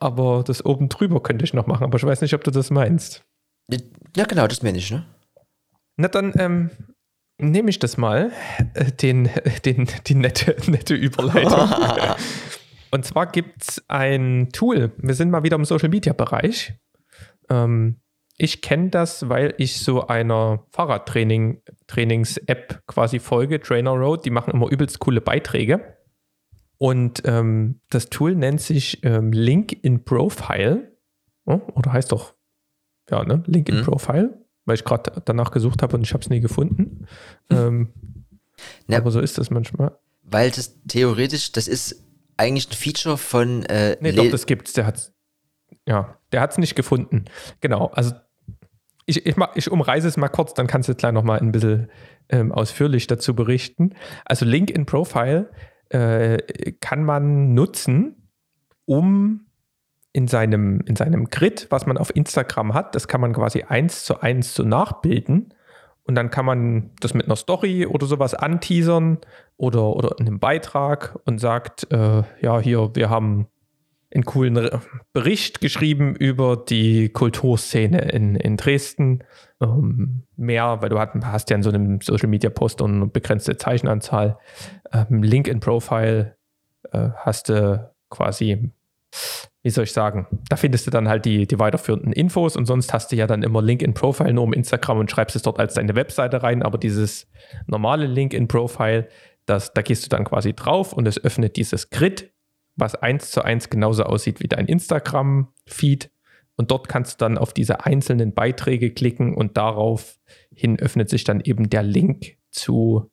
Aber das oben drüber könnte ich noch machen, aber ich weiß nicht, ob du das meinst. Ja, genau, das meine ich, ne? Na, dann ähm, nehme ich das mal, äh, den, den, die nette, nette Überleitung. Und zwar gibt es ein Tool. Wir sind mal wieder im Social Media Bereich. Ähm, ich kenne das, weil ich so einer Fahrradtraining-Trainings-App quasi folge, Trainer Road. Die machen immer übelst coole Beiträge. Und ähm, das Tool nennt sich ähm, Link in Profile. Oh, oder heißt doch ja, ne? Link in mhm. Profile, weil ich gerade danach gesucht habe und ich habe es nie gefunden. Mhm. Ähm, ja, aber so ist das manchmal. Weil das theoretisch, das ist eigentlich ein Feature von. Äh, nee, doch, das gibt's. Der hat's. Ja, der hat es nicht gefunden. Genau. Also ich, ich, ich, umreise es mal kurz, dann kannst du gleich nochmal ein bisschen ähm, ausführlich dazu berichten. Also Link in Profile äh, kann man nutzen, um in seinem, in seinem Grid, was man auf Instagram hat, das kann man quasi eins zu eins so nachbilden. Und dann kann man das mit einer Story oder sowas anteasern oder, oder in einem Beitrag und sagt, äh, ja, hier, wir haben einen coolen Bericht geschrieben über die Kulturszene in, in Dresden. Ähm, mehr, weil du hast ja in so einem Social Media Post eine begrenzte Zeichenanzahl. Ähm, Link in Profile äh, hast du quasi wie soll ich sagen, da findest du dann halt die, die weiterführenden Infos und sonst hast du ja dann immer Link in Profile nur um Instagram und schreibst es dort als deine Webseite rein, aber dieses normale Link in Profile, das, da gehst du dann quasi drauf und es öffnet dieses Grid, was eins zu eins genauso aussieht wie dein Instagram-Feed. Und dort kannst du dann auf diese einzelnen Beiträge klicken und daraufhin öffnet sich dann eben der Link zu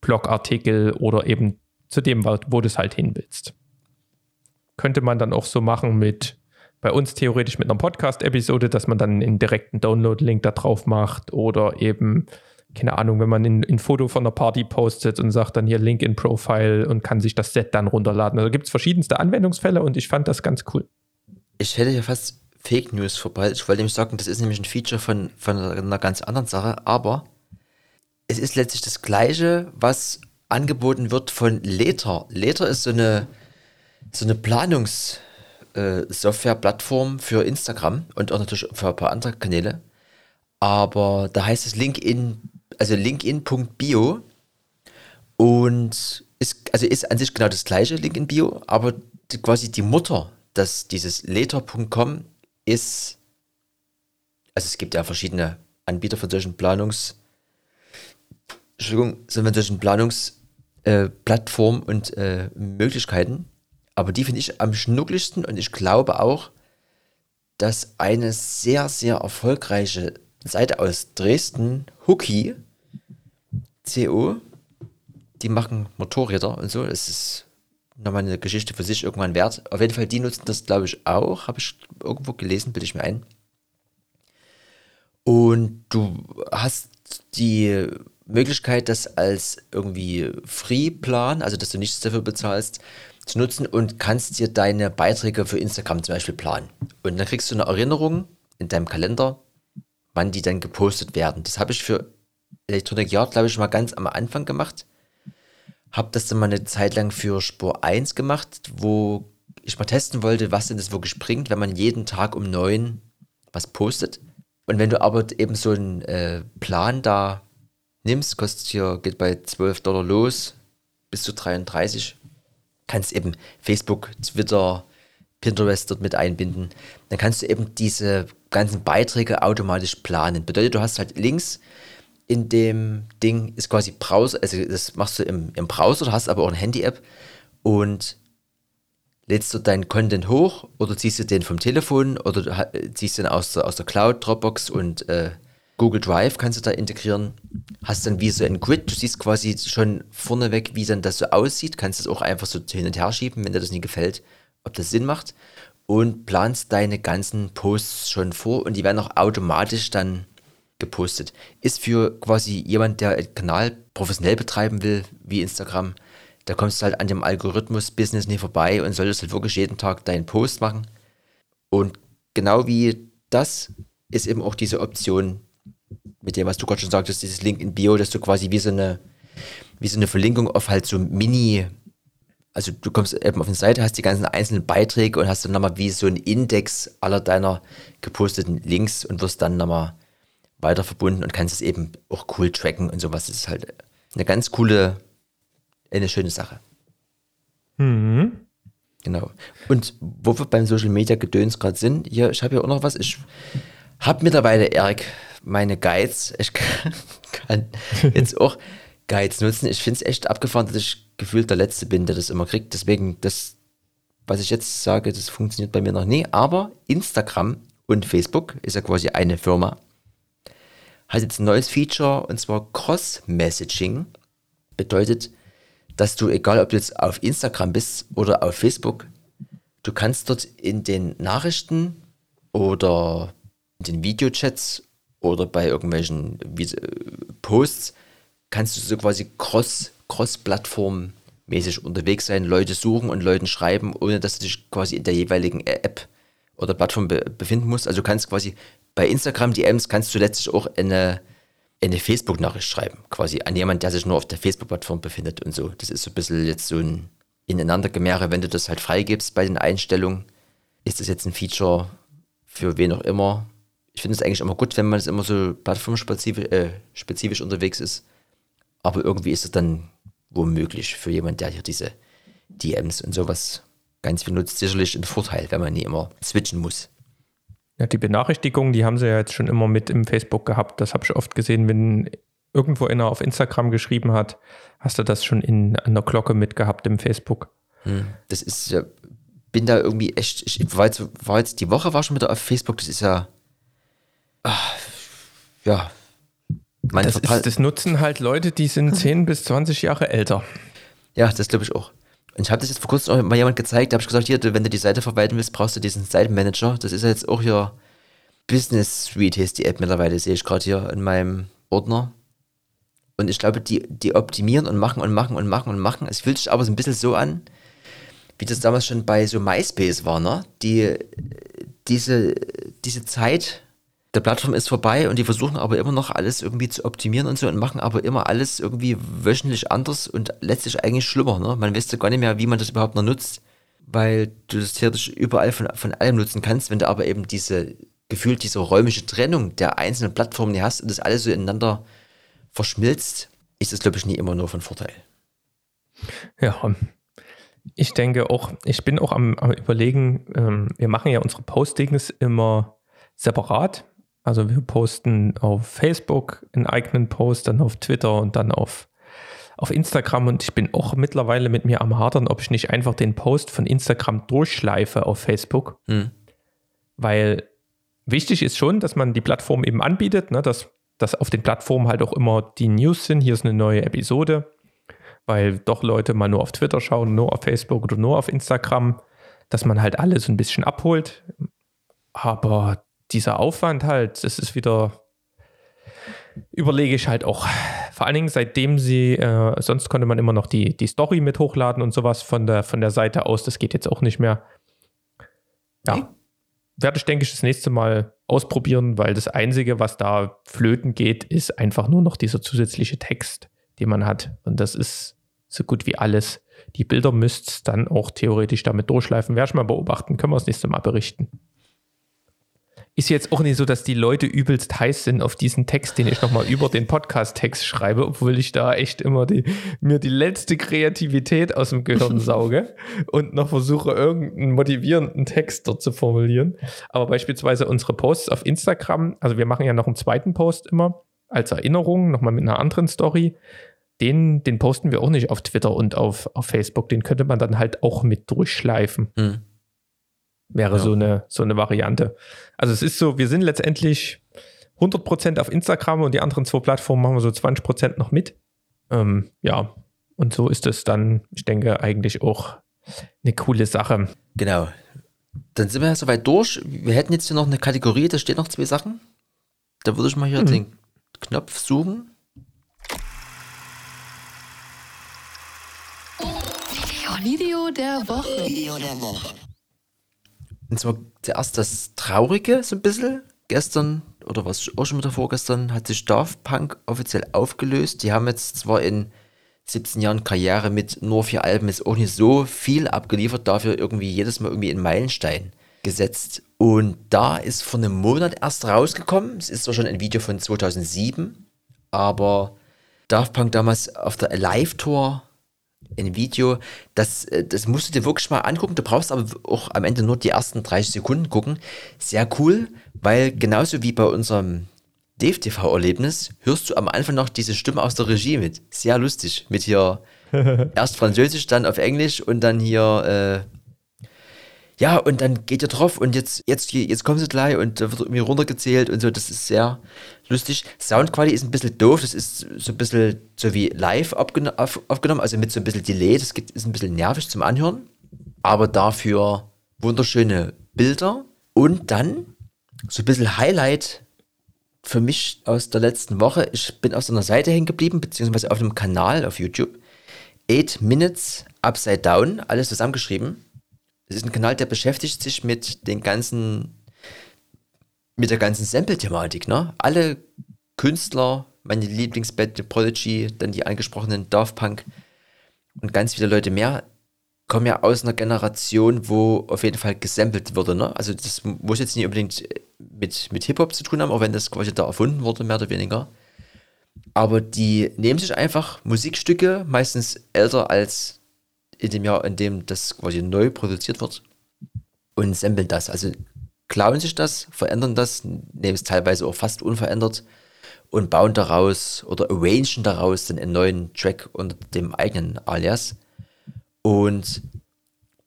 Blogartikel oder eben zu dem, wo du es halt hin willst könnte man dann auch so machen mit bei uns theoretisch mit einer Podcast-Episode, dass man dann einen direkten Download-Link da drauf macht oder eben, keine Ahnung, wenn man ein, ein Foto von einer Party postet und sagt dann hier Link in Profile und kann sich das Set dann runterladen. Also gibt es verschiedenste Anwendungsfälle und ich fand das ganz cool. Ich hätte ja fast Fake News vorbei. Ich wollte nämlich sagen, das ist nämlich ein Feature von, von einer ganz anderen Sache, aber es ist letztlich das gleiche, was angeboten wird von Later. Later ist so eine so eine Planungssoftware-Plattform äh, für Instagram und auch natürlich für ein paar andere Kanäle. Aber da heißt es LinkedIn, also linkedin.bio und ist, also ist an sich genau das gleiche LinkedIn-Bio, aber die, quasi die Mutter, dass dieses later.com ist, also es gibt ja verschiedene Anbieter von solchen Planungs, Entschuldigung, von solchen Planungsplattformen äh, und äh, Möglichkeiten. Aber die finde ich am schnuckligsten und ich glaube auch, dass eine sehr, sehr erfolgreiche Seite aus Dresden, Hookie, CO, die machen Motorräder und so. Das ist nochmal eine Geschichte für sich irgendwann wert. Auf jeden Fall, die nutzen das, glaube ich, auch. Habe ich irgendwo gelesen, bilde ich mir ein. Und du hast die Möglichkeit, das als irgendwie Free-Plan, also dass du nichts dafür bezahlst, zu nutzen und kannst dir deine Beiträge für Instagram zum Beispiel planen. Und dann kriegst du eine Erinnerung in deinem Kalender, wann die dann gepostet werden. Das habe ich für Electronic Yard, glaube ich, mal ganz am Anfang gemacht. Habe das dann mal eine Zeit lang für Spur 1 gemacht, wo ich mal testen wollte, was denn das wirklich bringt, wenn man jeden Tag um 9 was postet. Und wenn du aber eben so einen äh, Plan da nimmst, kostet hier, geht bei 12 Dollar los, bis zu 33 kannst eben Facebook, Twitter, Pinterest dort mit einbinden. Dann kannst du eben diese ganzen Beiträge automatisch planen. Bedeutet, du hast halt links in dem Ding ist quasi Browser, also das machst du im, im Browser, hast aber auch eine Handy-App und lädst du deinen Content hoch oder ziehst du den vom Telefon oder ziehst den aus der, aus der Cloud, Dropbox und äh, Google Drive kannst du da integrieren. Hast dann wie so ein Grid, du siehst quasi schon vorneweg, wie dann das so aussieht, kannst es auch einfach so hin und her schieben, wenn dir das nie gefällt, ob das Sinn macht. Und planst deine ganzen Posts schon vor und die werden auch automatisch dann gepostet. Ist für quasi jemand, der einen Kanal professionell betreiben will, wie Instagram, da kommst du halt an dem Algorithmus-Business nie vorbei und solltest halt wirklich jeden Tag deinen Post machen. Und genau wie das ist eben auch diese Option mit dem, was du gerade schon sagtest, dieses Link in Bio, dass du quasi wie so eine, wie so eine Verlinkung auf halt so Mini, also du kommst eben auf eine Seite, hast die ganzen einzelnen Beiträge und hast dann nochmal wie so einen Index aller deiner geposteten Links und wirst dann nochmal weiter verbunden und kannst es eben auch cool tracken und sowas. Das ist halt eine ganz coole, eine schöne Sache. Mhm. Genau. Und wo wir beim Social Media Gedöns gerade sind, hier, ich habe hier auch noch was. Ich habe mittlerweile, Erik, meine Guides. Ich kann jetzt auch Guides nutzen. Ich finde es echt abgefahren, dass ich gefühlt der Letzte bin, der das immer kriegt. Deswegen, das, was ich jetzt sage, das funktioniert bei mir noch nie. Aber Instagram und Facebook ist ja quasi eine Firma. Hat jetzt ein neues Feature und zwar Cross-Messaging. Bedeutet, dass du, egal ob du jetzt auf Instagram bist oder auf Facebook, du kannst dort in den Nachrichten oder in den Videochats oder bei irgendwelchen Posts kannst du so quasi cross, cross-Plattform mäßig unterwegs sein, Leute suchen und Leuten schreiben, ohne dass du dich quasi in der jeweiligen App oder Plattform be befinden musst. Also kannst quasi bei Instagram DMs kannst du letztlich auch eine, eine Facebook-Nachricht schreiben, quasi an jemanden, der sich nur auf der Facebook-Plattform befindet und so. Das ist so ein bisschen jetzt so ein Ineinandergemäre, wenn du das halt freigibst bei den Einstellungen. Ist das jetzt ein Feature für wen auch immer? Ich finde es eigentlich immer gut, wenn man es immer so plattformspezifisch äh, spezifisch unterwegs ist. Aber irgendwie ist es dann womöglich für jemanden, der hier diese DMs und sowas ganz viel nutzt, sicherlich ein Vorteil, wenn man nie immer switchen muss. Ja, die Benachrichtigungen, die haben sie ja jetzt schon immer mit im Facebook gehabt. Das habe ich oft gesehen, wenn irgendwo einer auf Instagram geschrieben hat, hast du das schon in, der Glocke mitgehabt im Facebook. Hm. Das ist ja, bin da irgendwie echt, ich war jetzt, war jetzt die Woche war schon wieder auf Facebook, das ist ja, ach, ja. Das, ist, das, nutzen halt Leute, die sind 10 bis 20 Jahre älter. Ja, das glaube ich auch. Und ich habe das jetzt vor kurzem auch mal jemand gezeigt, da habe ich gesagt, hier, wenn du die Seite verwalten willst, brauchst du diesen Seitenmanager. Das ist ja jetzt auch hier Business Suite, heißt die App mittlerweile, sehe ich gerade hier in meinem Ordner. Und ich glaube, die, die optimieren und machen und machen und machen und machen. Es fühlt sich aber so ein bisschen so an, wie das damals schon bei so MySpace war, ne? Die, diese, diese Zeit der Plattform ist vorbei und die versuchen aber immer noch alles irgendwie zu optimieren und so und machen aber immer alles irgendwie wöchentlich anders und letztlich eigentlich schlimmer. Ne? Man ja gar nicht mehr, wie man das überhaupt noch nutzt, weil du das theoretisch überall von, von allem nutzen kannst, wenn du aber eben diese gefühlt diese räumliche Trennung der einzelnen Plattformen nicht hast und das alles so ineinander verschmilzt, ist das, glaube ich, nie immer nur von Vorteil. Ja, ich denke auch, ich bin auch am, am überlegen, ähm, wir machen ja unsere Postings immer separat also wir posten auf Facebook einen eigenen Post, dann auf Twitter und dann auf, auf Instagram. Und ich bin auch mittlerweile mit mir am Hadern, ob ich nicht einfach den Post von Instagram durchschleife auf Facebook. Hm. Weil wichtig ist schon, dass man die Plattform eben anbietet, ne, dass, dass auf den Plattformen halt auch immer die News sind. Hier ist eine neue Episode, weil doch Leute mal nur auf Twitter schauen, nur auf Facebook oder nur auf Instagram, dass man halt alles ein bisschen abholt. Aber dieser Aufwand halt, das ist wieder, überlege ich halt auch. Vor allen Dingen, seitdem sie, äh, sonst konnte man immer noch die, die Story mit hochladen und sowas von der, von der Seite aus. Das geht jetzt auch nicht mehr. Ja. Okay. Werde ich, denke ich, das nächste Mal ausprobieren, weil das Einzige, was da flöten geht, ist einfach nur noch dieser zusätzliche Text, den man hat. Und das ist so gut wie alles. Die Bilder müsst dann auch theoretisch damit durchschleifen. Werde ich mal beobachten, können wir das nächste Mal berichten ist jetzt auch nicht so, dass die Leute übelst heiß sind auf diesen Text, den ich nochmal über den Podcast-Text schreibe, obwohl ich da echt immer die, mir die letzte Kreativität aus dem Gehirn sauge und noch versuche, irgendeinen motivierenden Text dort zu formulieren. Aber beispielsweise unsere Posts auf Instagram, also wir machen ja noch einen zweiten Post immer als Erinnerung, nochmal mit einer anderen Story. Den, den posten wir auch nicht auf Twitter und auf, auf Facebook. Den könnte man dann halt auch mit durchschleifen. Mhm. Wäre ja. so, eine, so eine Variante. Also es ist so, wir sind letztendlich 100% auf Instagram und die anderen zwei Plattformen machen wir so 20% noch mit. Ähm, ja, und so ist es dann, ich denke, eigentlich auch eine coole Sache. Genau. Dann sind wir ja soweit durch. Wir hätten jetzt hier noch eine Kategorie, da stehen noch zwei Sachen. Da würde ich mal hier mhm. den Knopf suchen. Video der Woche. Video der Woche. Und zwar zuerst das Traurige so ein bisschen. Gestern oder was auch schon wieder vorgestern hat sich Daft Punk offiziell aufgelöst. Die haben jetzt zwar in 17 Jahren Karriere mit nur vier Alben jetzt auch nicht so viel abgeliefert, dafür irgendwie jedes Mal irgendwie einen Meilenstein gesetzt. Und da ist vor einem Monat erst rausgekommen. Es ist zwar schon ein Video von 2007, aber Daft Punk damals auf der Alive Tour ein Video, das, äh, das musst du dir wirklich mal angucken. Du brauchst aber auch am Ende nur die ersten 30 Sekunden gucken. Sehr cool, weil genauso wie bei unserem DFTV-Erlebnis hörst du am Anfang noch diese Stimme aus der Regie mit. Sehr lustig. Mit hier erst Französisch, dann auf Englisch und dann hier äh, ja, und dann geht ihr drauf und jetzt, jetzt, jetzt kommen sie gleich und da wird irgendwie runtergezählt und so, das ist sehr lustig. Soundqualität ist ein bisschen doof, das ist so ein bisschen so wie live aufgenommen, also mit so ein bisschen Delay, das ist ein bisschen nervig zum Anhören, aber dafür wunderschöne Bilder und dann so ein bisschen Highlight für mich aus der letzten Woche. Ich bin auf so einer Seite hängen geblieben, beziehungsweise auf einem Kanal auf YouTube. 8 Minutes Upside Down, alles zusammengeschrieben es ist ein Kanal, der beschäftigt sich mit den ganzen, mit der ganzen Sample-Thematik, ne? Alle Künstler, meine Lieblingsband Prodigy, dann die angesprochenen Daft Punk und ganz viele Leute mehr, kommen ja aus einer Generation, wo auf jeden Fall gesampelt wurde, ne? Also das muss jetzt nicht unbedingt mit, mit Hip-Hop zu tun haben, auch wenn das quasi da erfunden wurde, mehr oder weniger. Aber die nehmen sich einfach Musikstücke, meistens älter als in dem Jahr, in dem das quasi neu produziert wird und samplen das. Also klauen sich das, verändern das, nehmen es teilweise auch fast unverändert und bauen daraus oder arrangen daraus dann einen neuen Track unter dem eigenen Alias. Und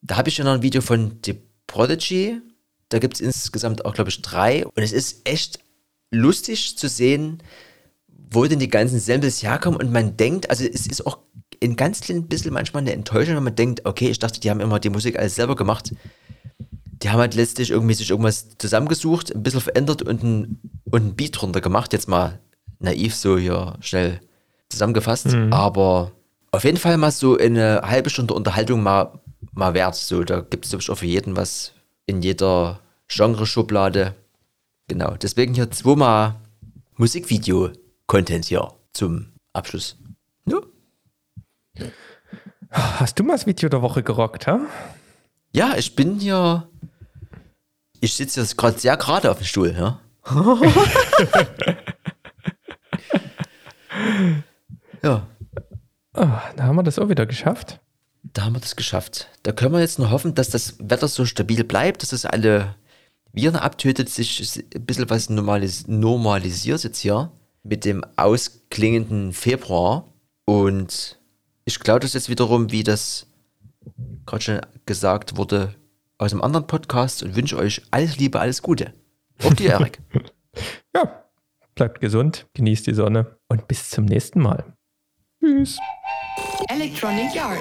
da habe ich ja noch ein Video von The Prodigy. Da gibt es insgesamt auch, glaube ich, drei. Und es ist echt lustig zu sehen, wo denn die ganzen Samples herkommen. Und man denkt, also es ist auch ein ganz klein bisschen manchmal eine Enttäuschung, wenn man denkt, okay, ich dachte, die haben immer die Musik alles selber gemacht. Die haben halt letztlich irgendwie sich irgendwas zusammengesucht, ein bisschen verändert und ein, und ein Beat drunter gemacht. Jetzt mal naiv so hier schnell zusammengefasst. Mhm. Aber auf jeden Fall mal so eine halbe Stunde Unterhaltung mal, mal wert. So, da gibt es auch für jeden was in jeder Genre-Schublade. Genau, deswegen hier zweimal Musikvideo-Content hier zum Abschluss. Ja. Hast du mal das Video der Woche gerockt, ha? Ja, ich bin hier. Ich sitze jetzt gerade sehr gerade auf dem Stuhl, ja. ja. Oh, da haben wir das auch wieder geschafft. Da haben wir das geschafft. Da können wir jetzt nur hoffen, dass das Wetter so stabil bleibt, dass es alle Viren abtötet, sich ein bisschen was normalis normalisiert jetzt hier mit dem ausklingenden Februar. Und ich glaube das jetzt wiederum, wie das gerade schon gesagt wurde, aus einem anderen Podcast und wünsche euch alles Liebe, alles Gute. Auch dir, Erik. ja, bleibt gesund, genießt die Sonne und bis zum nächsten Mal. Tschüss. Electronic Yard.